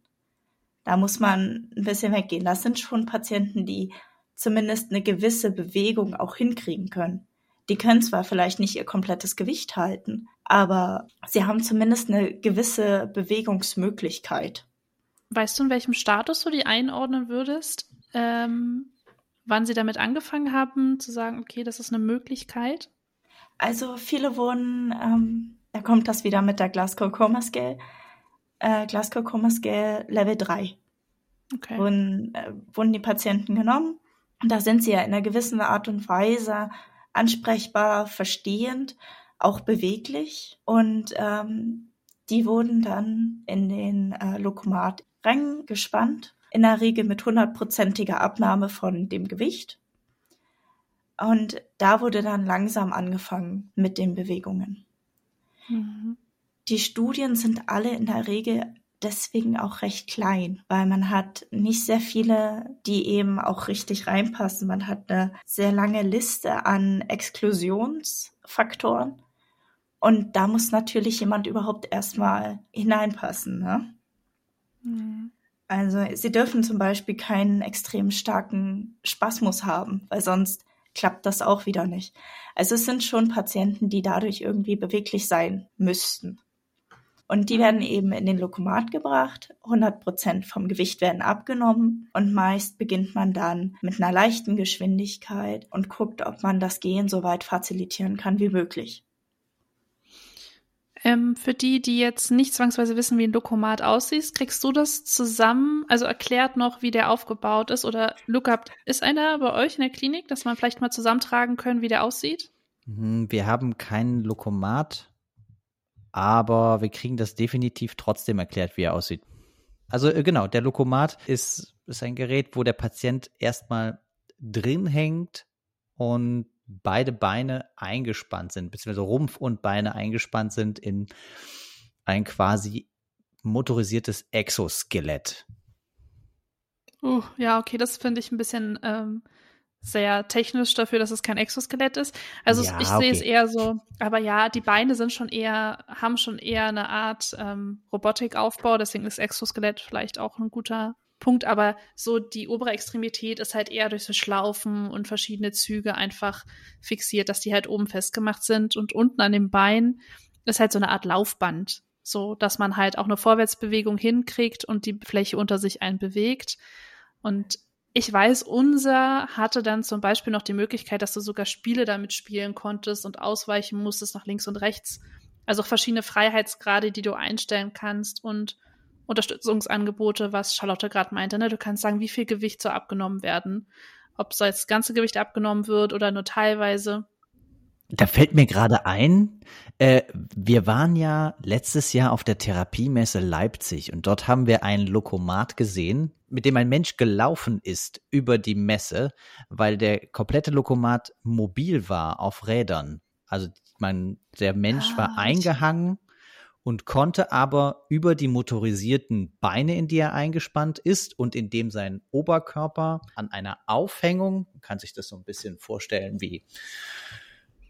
Da muss man ein bisschen weggehen. Das sind schon Patienten, die zumindest eine gewisse Bewegung auch hinkriegen können. Die können zwar vielleicht nicht ihr komplettes Gewicht halten, aber sie haben zumindest eine gewisse Bewegungsmöglichkeit. Weißt du, in welchem Status du die einordnen würdest? Ähm, wann sie damit angefangen haben, zu sagen, okay, das ist eine Möglichkeit? Also viele wurden, ähm, da kommt das wieder mit der Glasgow Coma Scale, äh, Glasgow Coma Scale Level 3. Okay. Wurden, äh, wurden die Patienten genommen. Und da sind sie ja in einer gewissen Art und Weise ansprechbar, verstehend, auch beweglich. Und ähm, die wurden dann in den äh, Lokomat reingespannt, in der Regel mit hundertprozentiger Abnahme von dem Gewicht. Und da wurde dann langsam angefangen mit den Bewegungen. Mhm. Die Studien sind alle in der Regel deswegen auch recht klein, weil man hat nicht sehr viele, die eben auch richtig reinpassen. Man hat eine sehr lange Liste an Exklusionsfaktoren. Und da muss natürlich jemand überhaupt erstmal hineinpassen. Ne? Mhm. Also sie dürfen zum Beispiel keinen extrem starken Spasmus haben, weil sonst klappt das auch wieder nicht. Also es sind schon Patienten, die dadurch irgendwie beweglich sein müssten. Und die werden eben in den Lokomat gebracht. 100 Prozent vom Gewicht werden abgenommen. Und meist beginnt man dann mit einer leichten Geschwindigkeit und guckt, ob man das Gehen so weit facilitieren kann wie möglich. Ähm, für die, die jetzt nicht zwangsweise wissen, wie ein Lokomat aussieht, kriegst du das zusammen? Also erklärt noch, wie der aufgebaut ist oder Lookup, ist einer bei euch in der Klinik, dass man vielleicht mal zusammentragen können, wie der aussieht? Mhm, wir haben keinen Lokomat, aber wir kriegen das definitiv trotzdem erklärt, wie er aussieht. Also äh, genau, der Lokomat ist, ist ein Gerät, wo der Patient erstmal drin hängt und beide Beine eingespannt sind, beziehungsweise Rumpf und Beine eingespannt sind in ein quasi motorisiertes Exoskelett. Uh, ja, okay, das finde ich ein bisschen ähm, sehr technisch dafür, dass es kein Exoskelett ist. Also ja, ich okay. sehe es eher so, aber ja, die Beine sind schon eher, haben schon eher eine Art ähm, Robotikaufbau, deswegen ist Exoskelett vielleicht auch ein guter Punkt, aber so die obere Extremität ist halt eher durch so Schlaufen und verschiedene Züge einfach fixiert, dass die halt oben festgemacht sind und unten an dem Bein ist halt so eine Art Laufband, so dass man halt auch eine Vorwärtsbewegung hinkriegt und die Fläche unter sich einen bewegt. Und ich weiß, unser hatte dann zum Beispiel noch die Möglichkeit, dass du sogar Spiele damit spielen konntest und ausweichen musstest nach links und rechts. Also verschiedene Freiheitsgrade, die du einstellen kannst und Unterstützungsangebote, was Charlotte gerade meinte. Ne? Du kannst sagen, wie viel Gewicht soll abgenommen werden. Ob so das ganze Gewicht abgenommen wird oder nur teilweise. Da fällt mir gerade ein, äh, wir waren ja letztes Jahr auf der Therapiemesse Leipzig und dort haben wir einen Lokomat gesehen, mit dem ein Mensch gelaufen ist über die Messe, weil der komplette Lokomat mobil war auf Rädern. Also man, der Mensch ah, war eingehangen und konnte aber über die motorisierten Beine, in die er eingespannt ist und in dem sein Oberkörper an einer Aufhängung, man kann sich das so ein bisschen vorstellen wie,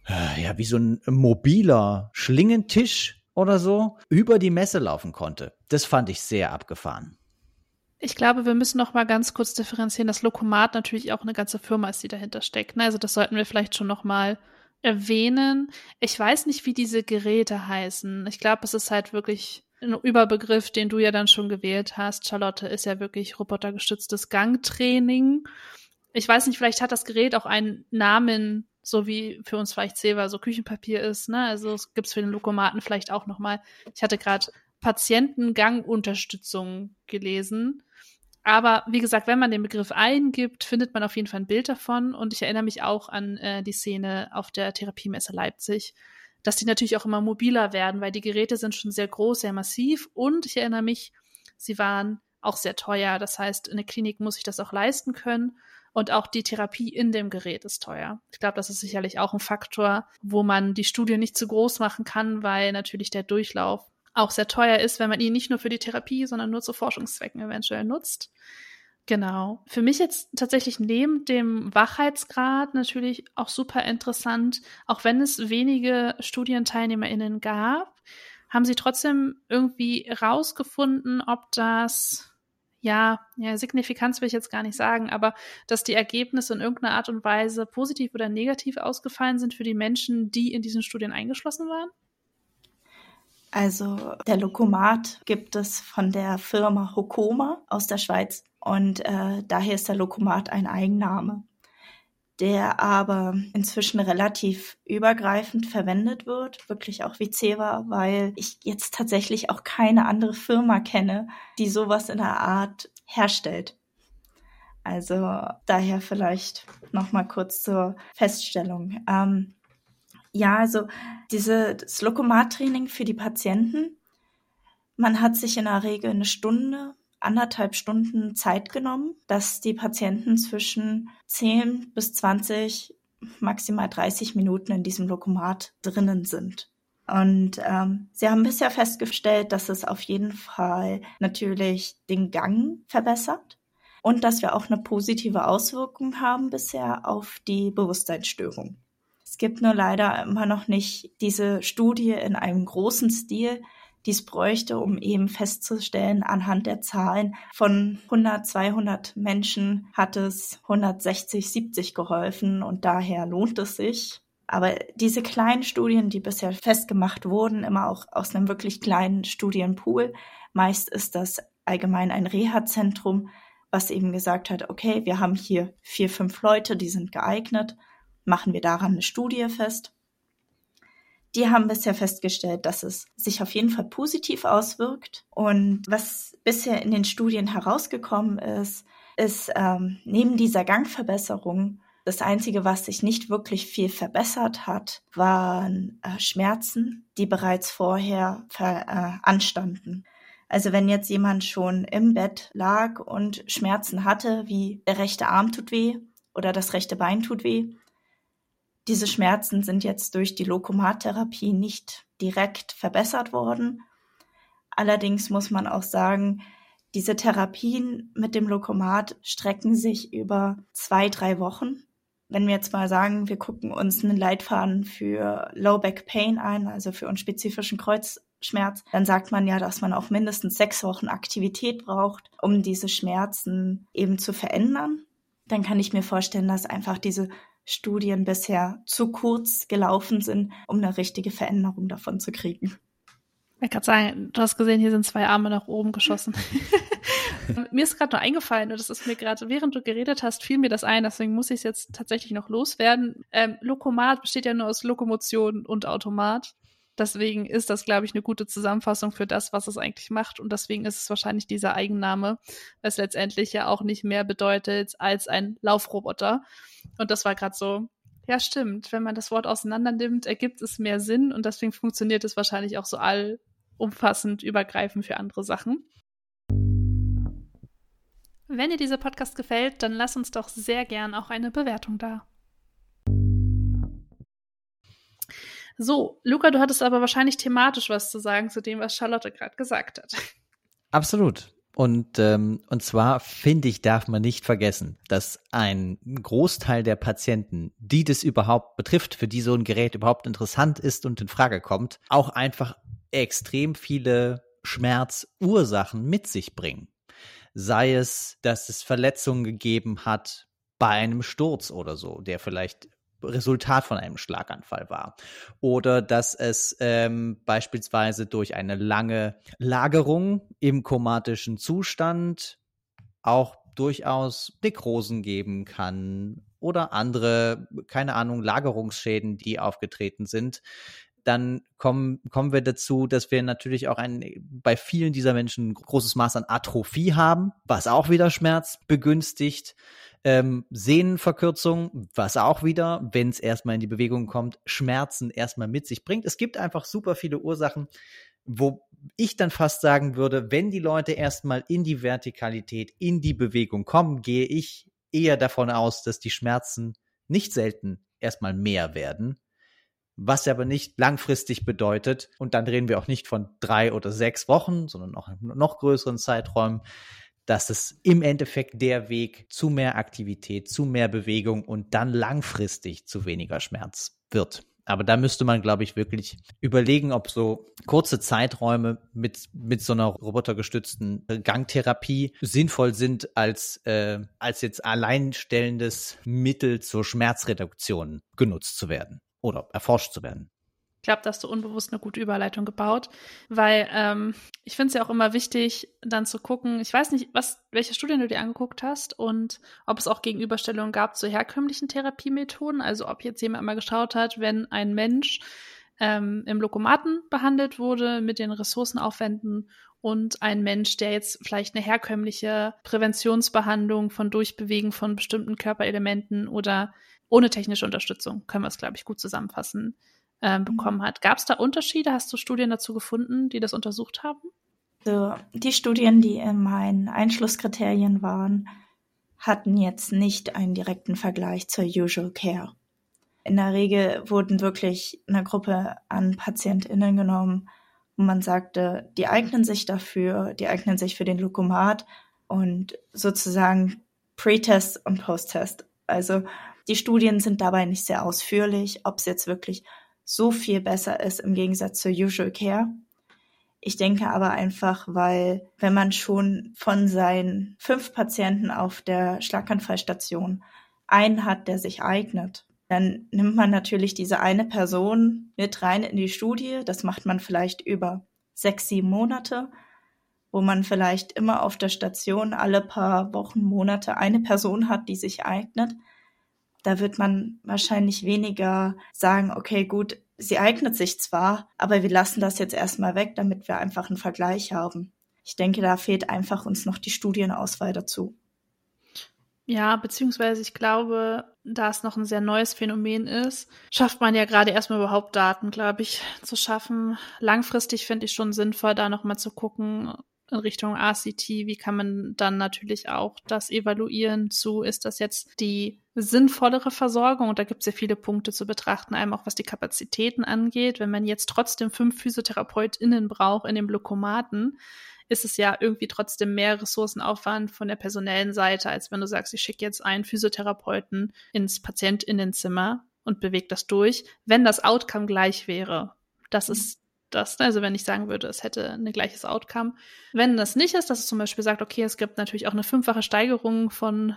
äh, ja, wie so ein mobiler Schlingentisch oder so, über die Messe laufen konnte. Das fand ich sehr abgefahren. Ich glaube, wir müssen noch mal ganz kurz differenzieren, dass Lokomat natürlich auch eine ganze Firma ist, die dahinter steckt. Ne? Also das sollten wir vielleicht schon noch mal erwähnen. Ich weiß nicht, wie diese Geräte heißen. Ich glaube, es ist halt wirklich ein Überbegriff, den du ja dann schon gewählt hast. Charlotte ist ja wirklich robotergestütztes Gangtraining. Ich weiß nicht, vielleicht hat das Gerät auch einen Namen, so wie für uns vielleicht Zewa so Küchenpapier ist. Ne? Also es gibt es für den Lokomaten vielleicht auch noch mal. Ich hatte gerade Patientengangunterstützung gelesen. Aber wie gesagt, wenn man den Begriff eingibt, findet man auf jeden Fall ein Bild davon. Und ich erinnere mich auch an äh, die Szene auf der Therapiemesse Leipzig, dass die natürlich auch immer mobiler werden, weil die Geräte sind schon sehr groß, sehr massiv. Und ich erinnere mich, sie waren auch sehr teuer. Das heißt, eine Klinik muss sich das auch leisten können. Und auch die Therapie in dem Gerät ist teuer. Ich glaube, das ist sicherlich auch ein Faktor, wo man die Studie nicht zu groß machen kann, weil natürlich der Durchlauf auch sehr teuer ist, wenn man ihn nicht nur für die Therapie, sondern nur zu Forschungszwecken eventuell nutzt. Genau. Für mich jetzt tatsächlich neben dem Wachheitsgrad natürlich auch super interessant, auch wenn es wenige StudienteilnehmerInnen gab, haben sie trotzdem irgendwie rausgefunden, ob das ja, ja, Signifikanz will ich jetzt gar nicht sagen, aber dass die Ergebnisse in irgendeiner Art und Weise positiv oder negativ ausgefallen sind für die Menschen, die in diesen Studien eingeschlossen waren? Also der Lokomat gibt es von der Firma Hokoma aus der Schweiz und äh, daher ist der Lokomat ein Eigenname, der aber inzwischen relativ übergreifend verwendet wird, wirklich auch wie Ceva, weil ich jetzt tatsächlich auch keine andere Firma kenne, die sowas in der Art herstellt. Also daher vielleicht noch mal kurz zur Feststellung. Ähm, ja, also diese, das Lokomat-Training für die Patienten, man hat sich in der Regel eine Stunde, anderthalb Stunden Zeit genommen, dass die Patienten zwischen 10 bis 20, maximal 30 Minuten in diesem Lokomat drinnen sind. Und ähm, sie haben bisher festgestellt, dass es auf jeden Fall natürlich den Gang verbessert und dass wir auch eine positive Auswirkung haben bisher auf die Bewusstseinsstörung. Es gibt nur leider immer noch nicht diese Studie in einem großen Stil, die es bräuchte, um eben festzustellen, anhand der Zahlen von 100, 200 Menschen hat es 160, 70 geholfen und daher lohnt es sich. Aber diese kleinen Studien, die bisher festgemacht wurden, immer auch aus einem wirklich kleinen Studienpool, meist ist das allgemein ein Reha-Zentrum, was eben gesagt hat, okay, wir haben hier vier, fünf Leute, die sind geeignet machen wir daran eine Studie fest. Die haben bisher festgestellt, dass es sich auf jeden Fall positiv auswirkt. Und was bisher in den Studien herausgekommen ist, ist ähm, neben dieser Gangverbesserung das Einzige, was sich nicht wirklich viel verbessert hat, waren äh, Schmerzen, die bereits vorher äh, anstanden. Also wenn jetzt jemand schon im Bett lag und Schmerzen hatte, wie der rechte Arm tut weh oder das rechte Bein tut weh, diese Schmerzen sind jetzt durch die Lokomattherapie nicht direkt verbessert worden. Allerdings muss man auch sagen, diese Therapien mit dem Lokomat strecken sich über zwei, drei Wochen. Wenn wir jetzt mal sagen, wir gucken uns einen Leitfaden für Low Back Pain ein, also für unspezifischen Kreuzschmerz, dann sagt man ja, dass man auch mindestens sechs Wochen Aktivität braucht, um diese Schmerzen eben zu verändern. Dann kann ich mir vorstellen, dass einfach diese Studien bisher zu kurz gelaufen sind, um eine richtige Veränderung davon zu kriegen. Ich kann sagen, du hast gesehen, hier sind zwei Arme nach oben geschossen. mir ist gerade nur eingefallen, und das ist mir gerade, während du geredet hast, fiel mir das ein, deswegen muss ich es jetzt tatsächlich noch loswerden. Ähm, Lokomat besteht ja nur aus Lokomotion und Automat. Deswegen ist das, glaube ich, eine gute Zusammenfassung für das, was es eigentlich macht. Und deswegen ist es wahrscheinlich dieser Eigenname, was letztendlich ja auch nicht mehr bedeutet als ein Laufroboter. Und das war gerade so, ja, stimmt. Wenn man das Wort auseinander nimmt, ergibt es mehr Sinn und deswegen funktioniert es wahrscheinlich auch so allumfassend, übergreifend für andere Sachen. Wenn dir dieser Podcast gefällt, dann lass uns doch sehr gern auch eine Bewertung da. So, Luca, du hattest aber wahrscheinlich thematisch was zu sagen zu dem, was Charlotte gerade gesagt hat. Absolut. Und, ähm, und zwar finde ich, darf man nicht vergessen, dass ein Großteil der Patienten, die das überhaupt betrifft, für die so ein Gerät überhaupt interessant ist und in Frage kommt, auch einfach extrem viele Schmerzursachen mit sich bringen. Sei es, dass es Verletzungen gegeben hat bei einem Sturz oder so, der vielleicht Resultat von einem Schlaganfall war. Oder dass es ähm, beispielsweise durch eine lange Lagerung im komatischen Zustand auch durchaus Nekrosen geben kann oder andere, keine Ahnung, Lagerungsschäden, die aufgetreten sind. Dann kommen, kommen wir dazu, dass wir natürlich auch ein, bei vielen dieser Menschen ein großes Maß an Atrophie haben, was auch wieder Schmerz begünstigt ähm, Sehnenverkürzung, was auch wieder, wenn es erstmal in die Bewegung kommt, Schmerzen erstmal mit sich bringt. Es gibt einfach super viele Ursachen, wo ich dann fast sagen würde, wenn die Leute erstmal in die Vertikalität, in die Bewegung kommen, gehe ich eher davon aus, dass die Schmerzen nicht selten erstmal mehr werden, was aber nicht langfristig bedeutet, und dann reden wir auch nicht von drei oder sechs Wochen, sondern auch noch größeren Zeiträumen, dass es im Endeffekt der Weg zu mehr Aktivität, zu mehr Bewegung und dann langfristig zu weniger Schmerz wird. Aber da müsste man, glaube ich, wirklich überlegen, ob so kurze Zeiträume mit, mit so einer robotergestützten Gangtherapie sinnvoll sind als, äh, als jetzt alleinstellendes Mittel zur Schmerzreduktion genutzt zu werden oder erforscht zu werden. Ich glaube, da hast du unbewusst eine gute Überleitung gebaut, weil ähm, ich finde es ja auch immer wichtig, dann zu gucken, ich weiß nicht, was, welche Studien du dir angeguckt hast und ob es auch Gegenüberstellungen gab zu herkömmlichen Therapiemethoden, also ob jetzt jemand mal geschaut hat, wenn ein Mensch ähm, im Lokomaten behandelt wurde mit den Ressourcenaufwänden und ein Mensch, der jetzt vielleicht eine herkömmliche Präventionsbehandlung von Durchbewegen von bestimmten Körperelementen oder ohne technische Unterstützung, können wir es, glaube ich, gut zusammenfassen, äh, bekommen hat. Gab es da Unterschiede? Hast du Studien dazu gefunden, die das untersucht haben? So, die Studien, die in meinen Einschlusskriterien waren, hatten jetzt nicht einen direkten Vergleich zur Usual Care. In der Regel wurden wirklich eine Gruppe an PatientInnen genommen, wo man sagte, die eignen sich dafür, die eignen sich für den Lokomat und sozusagen Pre-Test und Post-Test. Also die Studien sind dabei nicht sehr ausführlich, ob es jetzt wirklich so viel besser ist im Gegensatz zur Usual Care. Ich denke aber einfach, weil wenn man schon von seinen fünf Patienten auf der Schlaganfallstation einen hat, der sich eignet, dann nimmt man natürlich diese eine Person mit rein in die Studie. Das macht man vielleicht über sechs, sieben Monate, wo man vielleicht immer auf der Station alle paar Wochen, Monate eine Person hat, die sich eignet da wird man wahrscheinlich weniger sagen, okay, gut, sie eignet sich zwar, aber wir lassen das jetzt erstmal weg, damit wir einfach einen Vergleich haben. Ich denke, da fehlt einfach uns noch die Studienauswahl dazu. Ja, beziehungsweise ich glaube, da es noch ein sehr neues Phänomen ist, schafft man ja gerade erstmal überhaupt Daten, glaube ich, zu schaffen. Langfristig finde ich schon sinnvoll, da nochmal zu gucken, in Richtung ACT, wie kann man dann natürlich auch das evaluieren zu, ist das jetzt die sinnvollere Versorgung? Und da gibt es ja viele Punkte zu betrachten, einem auch was die Kapazitäten angeht. Wenn man jetzt trotzdem fünf PhysiotherapeutInnen braucht in dem Blokomaten, ist es ja irgendwie trotzdem mehr Ressourcenaufwand von der personellen Seite, als wenn du sagst, ich schicke jetzt einen Physiotherapeuten ins Patientinnenzimmer und bewege das durch, wenn das Outcome gleich wäre. Das mhm. ist das. Also wenn ich sagen würde, es hätte ein gleiches Outcome. Wenn das nicht ist, dass es zum Beispiel sagt, okay, es gibt natürlich auch eine fünffache Steigerung von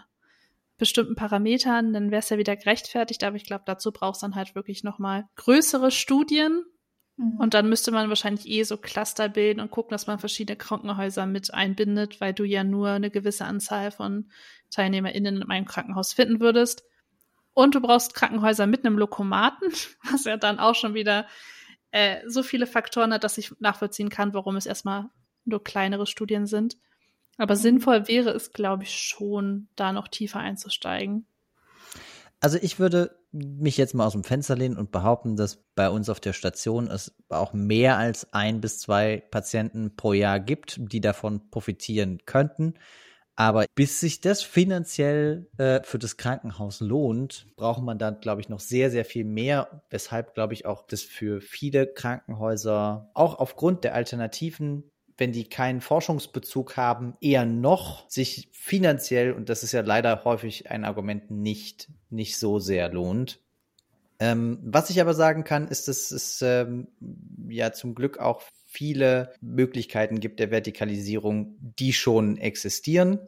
bestimmten Parametern, dann wäre es ja wieder gerechtfertigt. Aber ich glaube, dazu braucht es dann halt wirklich nochmal größere Studien. Mhm. Und dann müsste man wahrscheinlich eh so Cluster bilden und gucken, dass man verschiedene Krankenhäuser mit einbindet, weil du ja nur eine gewisse Anzahl von TeilnehmerInnen in einem Krankenhaus finden würdest. Und du brauchst Krankenhäuser mit einem Lokomaten, was ja dann auch schon wieder äh, so viele Faktoren hat, dass ich nachvollziehen kann, warum es erstmal nur kleinere Studien sind. Aber sinnvoll wäre es, glaube ich, schon, da noch tiefer einzusteigen. Also ich würde mich jetzt mal aus dem Fenster lehnen und behaupten, dass bei uns auf der Station es auch mehr als ein bis zwei Patienten pro Jahr gibt, die davon profitieren könnten. Aber bis sich das finanziell äh, für das Krankenhaus lohnt, braucht man dann, glaube ich, noch sehr, sehr viel mehr. Weshalb, glaube ich, auch das für viele Krankenhäuser auch aufgrund der Alternativen, wenn die keinen Forschungsbezug haben, eher noch sich finanziell, und das ist ja leider häufig ein Argument, nicht, nicht so sehr lohnt. Ähm, was ich aber sagen kann, ist, dass es ähm, ja zum Glück auch viele Möglichkeiten gibt der Vertikalisierung, die schon existieren.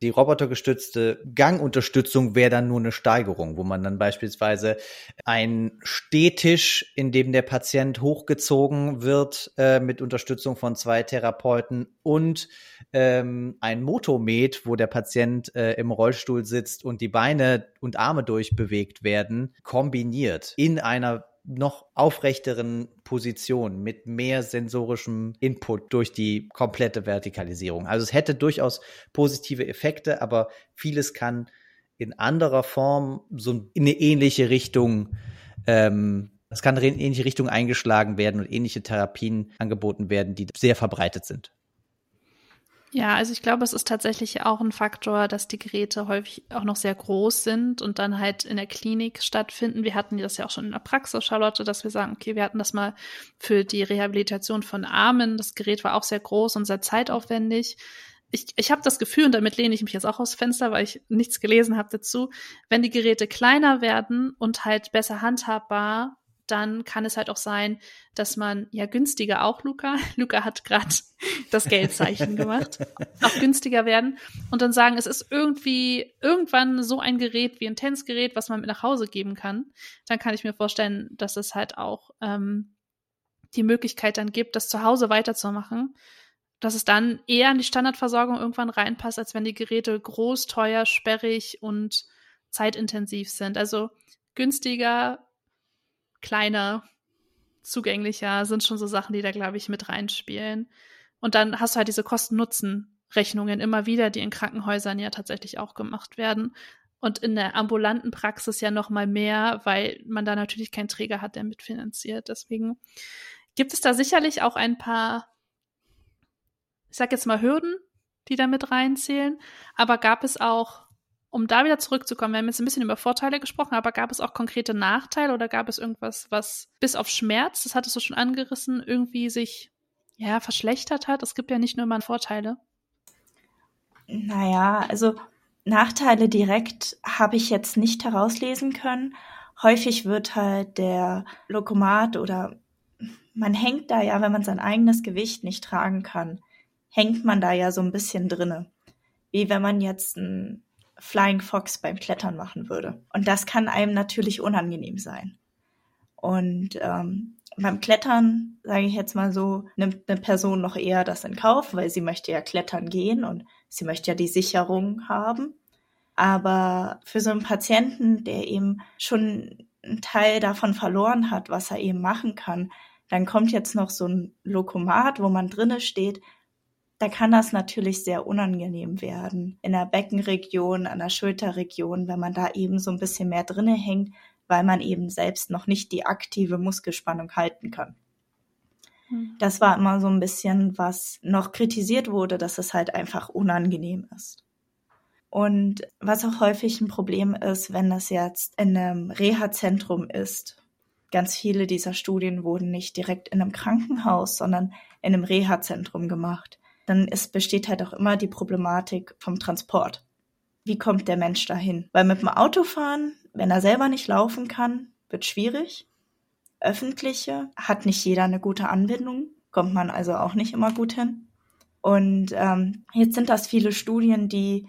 Die robotergestützte Gangunterstützung wäre dann nur eine Steigerung, wo man dann beispielsweise ein Stehtisch, in dem der Patient hochgezogen wird äh, mit Unterstützung von zwei Therapeuten und ähm, ein Motomet, wo der Patient äh, im Rollstuhl sitzt und die Beine und Arme durchbewegt werden, kombiniert in einer noch aufrechteren Position mit mehr sensorischem Input durch die komplette Vertikalisierung. Also es hätte durchaus positive Effekte, aber vieles kann in anderer Form so in eine ähnliche Richtung ähm, es kann in ähnliche Richtung eingeschlagen werden und ähnliche Therapien angeboten werden, die sehr verbreitet sind. Ja, also ich glaube, es ist tatsächlich auch ein Faktor, dass die Geräte häufig auch noch sehr groß sind und dann halt in der Klinik stattfinden. Wir hatten das ja auch schon in der Praxis, Charlotte, dass wir sagen, okay, wir hatten das mal für die Rehabilitation von Armen. Das Gerät war auch sehr groß und sehr zeitaufwendig. ich, ich habe das Gefühl, und damit lehne ich mich jetzt auch aufs Fenster, weil ich nichts gelesen habe dazu, wenn die Geräte kleiner werden und halt besser handhabbar, dann kann es halt auch sein, dass man ja günstiger auch, Luca, Luca hat gerade das Geldzeichen gemacht, auch günstiger werden. Und dann sagen, es ist irgendwie irgendwann so ein Gerät wie ein Tennisgerät, was man mit nach Hause geben kann, dann kann ich mir vorstellen, dass es halt auch ähm, die Möglichkeit dann gibt, das zu Hause weiterzumachen. Dass es dann eher in die Standardversorgung irgendwann reinpasst, als wenn die Geräte groß, teuer, sperrig und zeitintensiv sind. Also günstiger, kleiner, zugänglicher sind schon so Sachen, die da, glaube ich, mit reinspielen. Und dann hast du halt diese Kosten-Nutzen-Rechnungen immer wieder, die in Krankenhäusern ja tatsächlich auch gemacht werden. Und in der ambulanten Praxis ja noch mal mehr, weil man da natürlich keinen Träger hat, der mitfinanziert. Deswegen gibt es da sicherlich auch ein paar ich sag jetzt mal Hürden, die da mit reinzählen, aber gab es auch, um da wieder zurückzukommen, wir haben jetzt ein bisschen über Vorteile gesprochen, aber gab es auch konkrete Nachteile oder gab es irgendwas, was bis auf Schmerz, das hattest du schon angerissen, irgendwie sich ja verschlechtert hat? Es gibt ja nicht nur immer Vorteile. Naja, also Nachteile direkt habe ich jetzt nicht herauslesen können. Häufig wird halt der Lokomat oder man hängt da ja, wenn man sein eigenes Gewicht nicht tragen kann, hängt man da ja so ein bisschen drinne. Wie wenn man jetzt ein Flying Fox beim Klettern machen würde. Und das kann einem natürlich unangenehm sein. Und ähm, beim Klettern, sage ich jetzt mal so, nimmt eine Person noch eher das in Kauf, weil sie möchte ja klettern gehen und sie möchte ja die Sicherung haben. Aber für so einen Patienten, der eben schon einen Teil davon verloren hat, was er eben machen kann, dann kommt jetzt noch so ein Lokomat, wo man drinne steht, da kann das natürlich sehr unangenehm werden. In der Beckenregion, an der Schulterregion, wenn man da eben so ein bisschen mehr drinne hängt, weil man eben selbst noch nicht die aktive Muskelspannung halten kann. Hm. Das war immer so ein bisschen, was noch kritisiert wurde, dass es halt einfach unangenehm ist. Und was auch häufig ein Problem ist, wenn das jetzt in einem Reha-Zentrum ist. Ganz viele dieser Studien wurden nicht direkt in einem Krankenhaus, sondern in einem Reha-Zentrum gemacht dann ist, besteht halt auch immer die Problematik vom Transport. Wie kommt der Mensch dahin? Weil mit dem Autofahren, wenn er selber nicht laufen kann, wird schwierig. Öffentliche hat nicht jeder eine gute Anbindung, kommt man also auch nicht immer gut hin. Und ähm, jetzt sind das viele Studien, die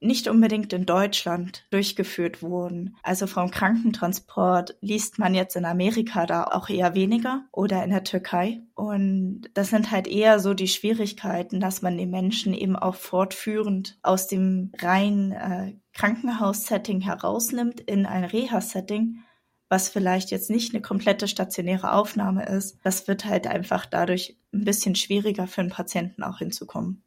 nicht unbedingt in Deutschland durchgeführt wurden. Also vom Krankentransport liest man jetzt in Amerika da auch eher weniger oder in der Türkei. Und das sind halt eher so die Schwierigkeiten, dass man den Menschen eben auch fortführend aus dem reinen äh, Krankenhaussetting herausnimmt in ein Reha-Setting, was vielleicht jetzt nicht eine komplette stationäre Aufnahme ist. Das wird halt einfach dadurch ein bisschen schwieriger für einen Patienten auch hinzukommen.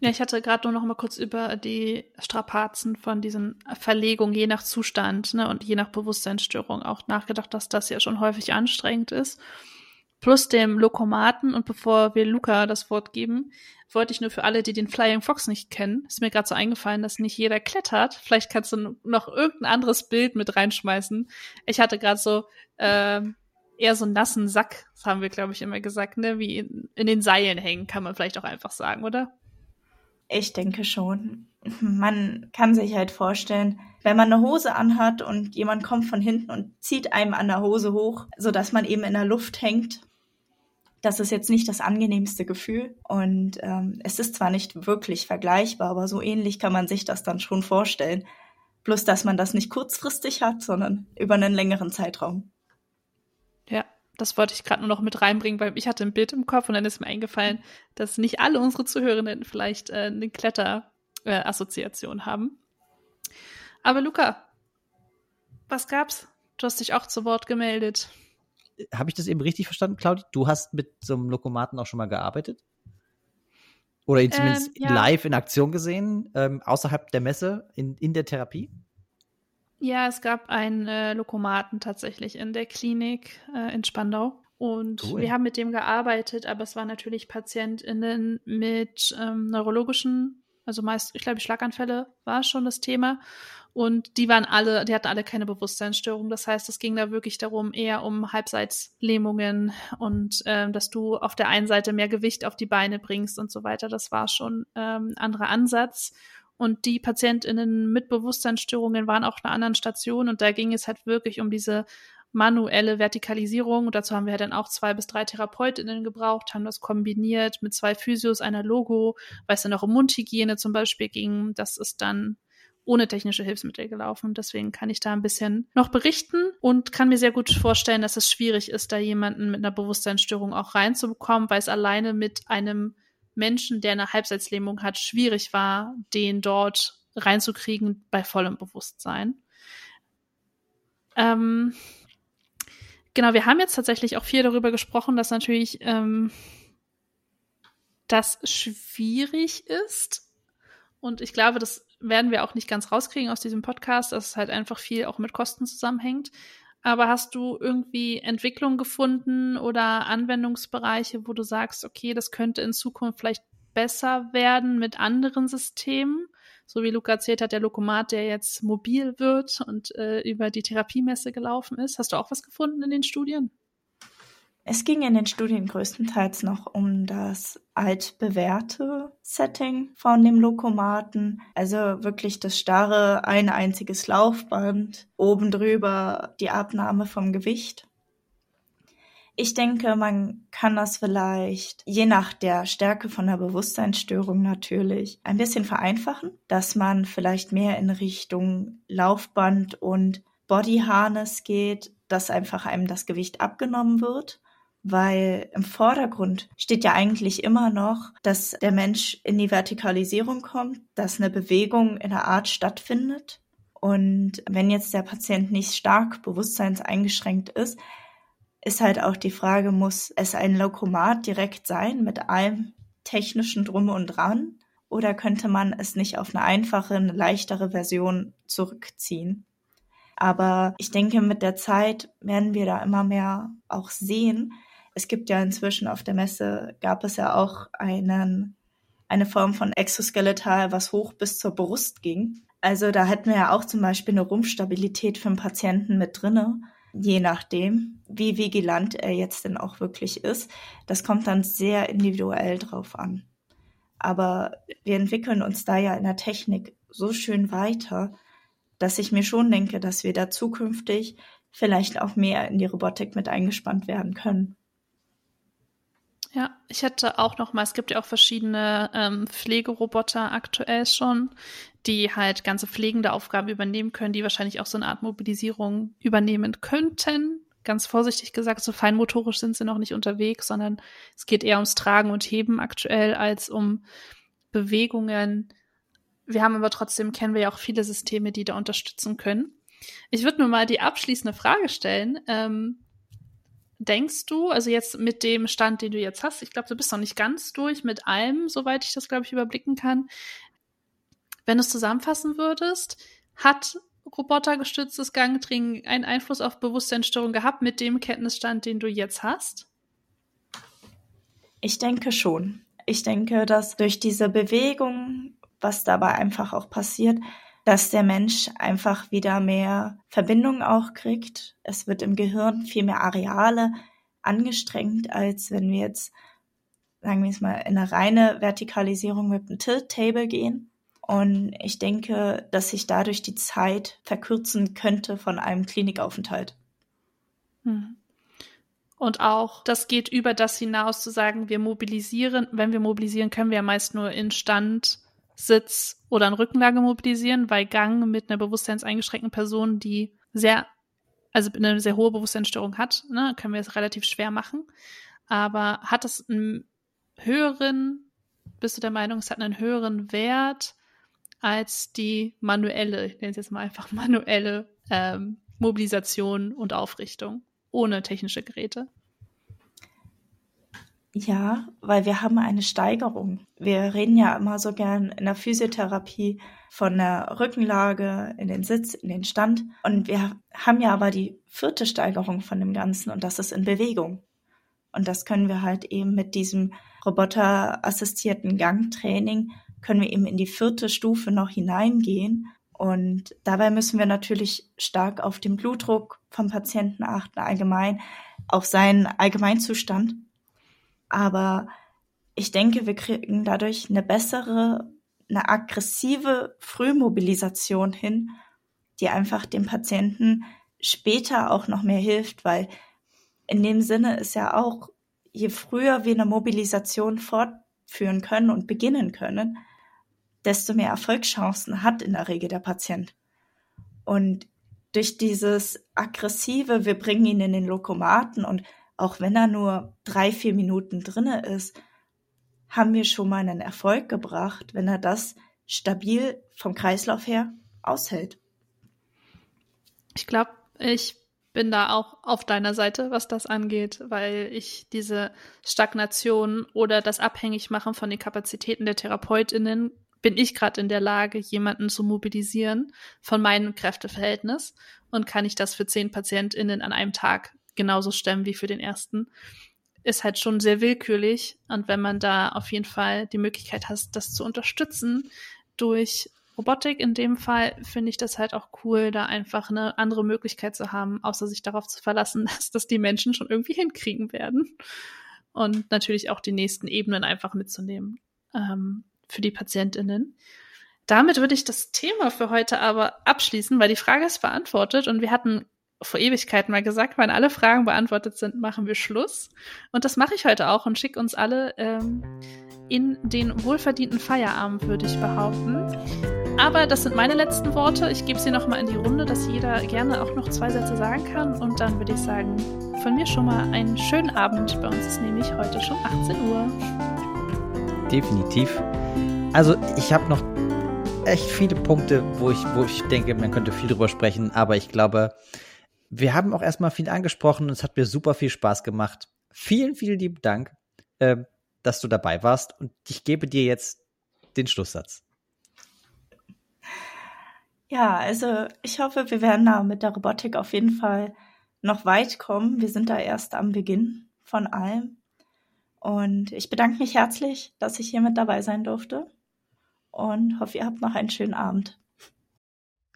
Ja, ich hatte gerade nur noch mal kurz über die Strapazen von diesen Verlegungen je nach Zustand ne, und je nach Bewusstseinsstörung auch nachgedacht, dass das ja schon häufig anstrengend ist. Plus dem Lokomaten und bevor wir Luca das Wort geben, wollte ich nur für alle, die den Flying Fox nicht kennen, ist mir gerade so eingefallen, dass nicht jeder klettert. Vielleicht kannst du noch irgendein anderes Bild mit reinschmeißen. Ich hatte gerade so äh, eher so einen nassen Sack, das haben wir, glaube ich, immer gesagt, ne? Wie in, in den Seilen hängen, kann man vielleicht auch einfach sagen, oder? Ich denke schon. Man kann sich halt vorstellen, wenn man eine Hose anhat und jemand kommt von hinten und zieht einem an der Hose hoch, so dass man eben in der Luft hängt, das ist jetzt nicht das angenehmste Gefühl. Und ähm, es ist zwar nicht wirklich vergleichbar, aber so ähnlich kann man sich das dann schon vorstellen. Bloß, dass man das nicht kurzfristig hat, sondern über einen längeren Zeitraum. Ja, das wollte ich gerade nur noch mit reinbringen, weil ich hatte ein Bild im Kopf und dann ist mir eingefallen, dass nicht alle unsere Zuhörenden vielleicht äh, eine Kletterassoziation äh, haben. Aber Luca, was gab's? Du hast dich auch zu Wort gemeldet. Habe ich das eben richtig verstanden, Claudia? Du hast mit so einem Lokomaten auch schon mal gearbeitet? Oder ihn zumindest ähm, ja. live in Aktion gesehen, ähm, außerhalb der Messe, in, in der Therapie? Ja, es gab einen äh, Lokomaten tatsächlich in der Klinik äh, in Spandau. Und cool. wir haben mit dem gearbeitet, aber es waren natürlich PatientInnen mit ähm, neurologischen Also meist, ich glaube, Schlaganfälle war schon das Thema. Und die waren alle, die hatten alle keine Bewusstseinsstörung. Das heißt, es ging da wirklich darum, eher um Halbseitslähmungen und ähm, dass du auf der einen Seite mehr Gewicht auf die Beine bringst und so weiter. Das war schon ähm, anderer Ansatz. Und die PatientInnen mit Bewusstseinsstörungen waren auf einer anderen Station und da ging es halt wirklich um diese manuelle Vertikalisierung. Und dazu haben wir dann auch zwei bis drei TherapeutInnen gebraucht, haben das kombiniert mit zwei Physios, einer Logo, weil es dann auch um Mundhygiene zum Beispiel ging. Das ist dann ohne technische Hilfsmittel gelaufen. Deswegen kann ich da ein bisschen noch berichten und kann mir sehr gut vorstellen, dass es schwierig ist, da jemanden mit einer Bewusstseinsstörung auch reinzubekommen, weil es alleine mit einem Menschen, der eine Halbseitslähmung hat, schwierig war, den dort reinzukriegen bei vollem Bewusstsein. Ähm, Genau, wir haben jetzt tatsächlich auch viel darüber gesprochen, dass natürlich ähm, das schwierig ist. Und ich glaube, das werden wir auch nicht ganz rauskriegen aus diesem Podcast, dass es halt einfach viel auch mit Kosten zusammenhängt. Aber hast du irgendwie Entwicklungen gefunden oder Anwendungsbereiche, wo du sagst, okay, das könnte in Zukunft vielleicht besser werden mit anderen Systemen? so wie Luca erzählt hat, der Lokomat, der jetzt mobil wird und äh, über die Therapiemesse gelaufen ist. Hast du auch was gefunden in den Studien? Es ging in den Studien größtenteils noch um das altbewährte Setting von dem Lokomaten. Also wirklich das starre, ein einziges Laufband, oben drüber die Abnahme vom Gewicht. Ich denke, man kann das vielleicht je nach der Stärke von der Bewusstseinsstörung natürlich ein bisschen vereinfachen, dass man vielleicht mehr in Richtung Laufband und Body Harness geht, dass einfach einem das Gewicht abgenommen wird weil im Vordergrund steht ja eigentlich immer noch, dass der Mensch in die Vertikalisierung kommt, dass eine Bewegung in der Art stattfindet. Und wenn jetzt der Patient nicht stark bewusstseinseingeschränkt ist, ist halt auch die Frage, muss es ein Lokomat direkt sein mit allem technischen Drum und Dran? Oder könnte man es nicht auf eine einfache, eine leichtere Version zurückziehen? Aber ich denke, mit der Zeit werden wir da immer mehr auch sehen. Es gibt ja inzwischen auf der Messe, gab es ja auch einen, eine Form von Exoskeletal, was hoch bis zur Brust ging. Also da hätten wir ja auch zum Beispiel eine Rumpfstabilität für einen Patienten mit drinne je nachdem, wie vigilant er jetzt denn auch wirklich ist. Das kommt dann sehr individuell drauf an. Aber wir entwickeln uns da ja in der Technik so schön weiter, dass ich mir schon denke, dass wir da zukünftig vielleicht auch mehr in die Robotik mit eingespannt werden können. Ja, ich hätte auch noch mal, es gibt ja auch verschiedene ähm, Pflegeroboter aktuell schon, die halt ganze pflegende Aufgaben übernehmen können, die wahrscheinlich auch so eine Art Mobilisierung übernehmen könnten. Ganz vorsichtig gesagt, so feinmotorisch sind sie noch nicht unterwegs, sondern es geht eher ums Tragen und Heben aktuell als um Bewegungen. Wir haben aber trotzdem, kennen wir ja auch viele Systeme, die da unterstützen können. Ich würde nur mal die abschließende Frage stellen. Ähm, denkst du, also jetzt mit dem Stand, den du jetzt hast, ich glaube, du bist noch nicht ganz durch mit allem, soweit ich das, glaube ich, überblicken kann. Wenn du es zusammenfassen würdest, hat robotergestütztes Gangtraining einen Einfluss auf Bewusstseinsstörung gehabt mit dem Kenntnisstand, den du jetzt hast? Ich denke schon. Ich denke, dass durch diese Bewegung, was dabei einfach auch passiert, dass der Mensch einfach wieder mehr Verbindung auch kriegt. Es wird im Gehirn viel mehr Areale angestrengt, als wenn wir jetzt, sagen wir es mal, in eine reine Vertikalisierung mit einem Tilt-Table gehen. Und ich denke, dass sich dadurch die Zeit verkürzen könnte von einem Klinikaufenthalt. Hm. Und auch, das geht über das hinaus zu sagen, wir mobilisieren, wenn wir mobilisieren, können wir ja meist nur in Stand Sitz oder in Rückenlage mobilisieren, weil Gang mit einer bewusstseinseingeschränkten Person, die sehr, also eine sehr hohe Bewusstseinsstörung hat, ne, können wir es relativ schwer machen. Aber hat es einen höheren, bist du der Meinung, es hat einen höheren Wert als die manuelle, ich nenne es jetzt mal einfach manuelle ähm, Mobilisation und Aufrichtung ohne technische Geräte? Ja, weil wir haben eine Steigerung. Wir reden ja immer so gern in der Physiotherapie von der Rückenlage in den Sitz, in den Stand. Und wir haben ja aber die vierte Steigerung von dem Ganzen und das ist in Bewegung. Und das können wir halt eben mit diesem roboterassistierten Gangtraining können wir eben in die vierte Stufe noch hineingehen. Und dabei müssen wir natürlich stark auf den Blutdruck vom Patienten achten, allgemein auf seinen Allgemeinzustand. Aber ich denke, wir kriegen dadurch eine bessere, eine aggressive Frühmobilisation hin, die einfach dem Patienten später auch noch mehr hilft, weil in dem Sinne ist ja auch, je früher wir eine Mobilisation fortführen können und beginnen können, desto mehr Erfolgschancen hat in der Regel der Patient. Und durch dieses aggressive, wir bringen ihn in den Lokomaten und auch wenn er nur drei, vier Minuten drinne ist, haben wir schon mal einen Erfolg gebracht, wenn er das stabil vom Kreislauf her aushält. Ich glaube, ich bin da auch auf deiner Seite, was das angeht, weil ich diese Stagnation oder das Abhängigmachen von den Kapazitäten der Therapeutinnen bin ich gerade in der Lage, jemanden zu mobilisieren von meinem Kräfteverhältnis und kann ich das für zehn PatientInnen an einem Tag genauso stemmen wie für den ersten. Ist halt schon sehr willkürlich. Und wenn man da auf jeden Fall die Möglichkeit hat, das zu unterstützen durch Robotik in dem Fall, finde ich das halt auch cool, da einfach eine andere Möglichkeit zu haben, außer sich darauf zu verlassen, dass das die Menschen schon irgendwie hinkriegen werden. Und natürlich auch die nächsten Ebenen einfach mitzunehmen. Ähm, für die PatientInnen. Damit würde ich das Thema für heute aber abschließen, weil die Frage ist beantwortet und wir hatten vor Ewigkeiten mal gesagt, wenn alle Fragen beantwortet sind, machen wir Schluss. Und das mache ich heute auch und schicke uns alle ähm, in den wohlverdienten Feierabend, würde ich behaupten. Aber das sind meine letzten Worte. Ich gebe sie nochmal in die Runde, dass jeder gerne auch noch zwei Sätze sagen kann. Und dann würde ich sagen, von mir schon mal einen schönen Abend. Bei uns ist nämlich heute schon 18 Uhr. Definitiv. Also ich habe noch echt viele Punkte, wo ich, wo ich denke, man könnte viel drüber sprechen, aber ich glaube, wir haben auch erstmal viel angesprochen und es hat mir super viel Spaß gemacht. Vielen, vielen lieben Dank, äh, dass du dabei warst und ich gebe dir jetzt den Schlusssatz. Ja, also ich hoffe, wir werden da mit der Robotik auf jeden Fall noch weit kommen. Wir sind da erst am Beginn von allem. Und ich bedanke mich herzlich, dass ich hier mit dabei sein durfte und hoffe, ihr habt noch einen schönen Abend.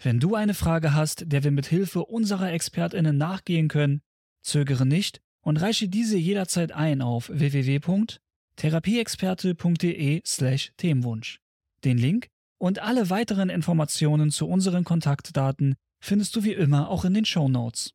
Wenn du eine Frage hast, der wir mit Hilfe unserer ExpertInnen nachgehen können, zögere nicht und reiche diese jederzeit ein auf www.therapieexperte.de/slash Themenwunsch. Den Link und alle weiteren Informationen zu unseren Kontaktdaten findest du wie immer auch in den Show Notes.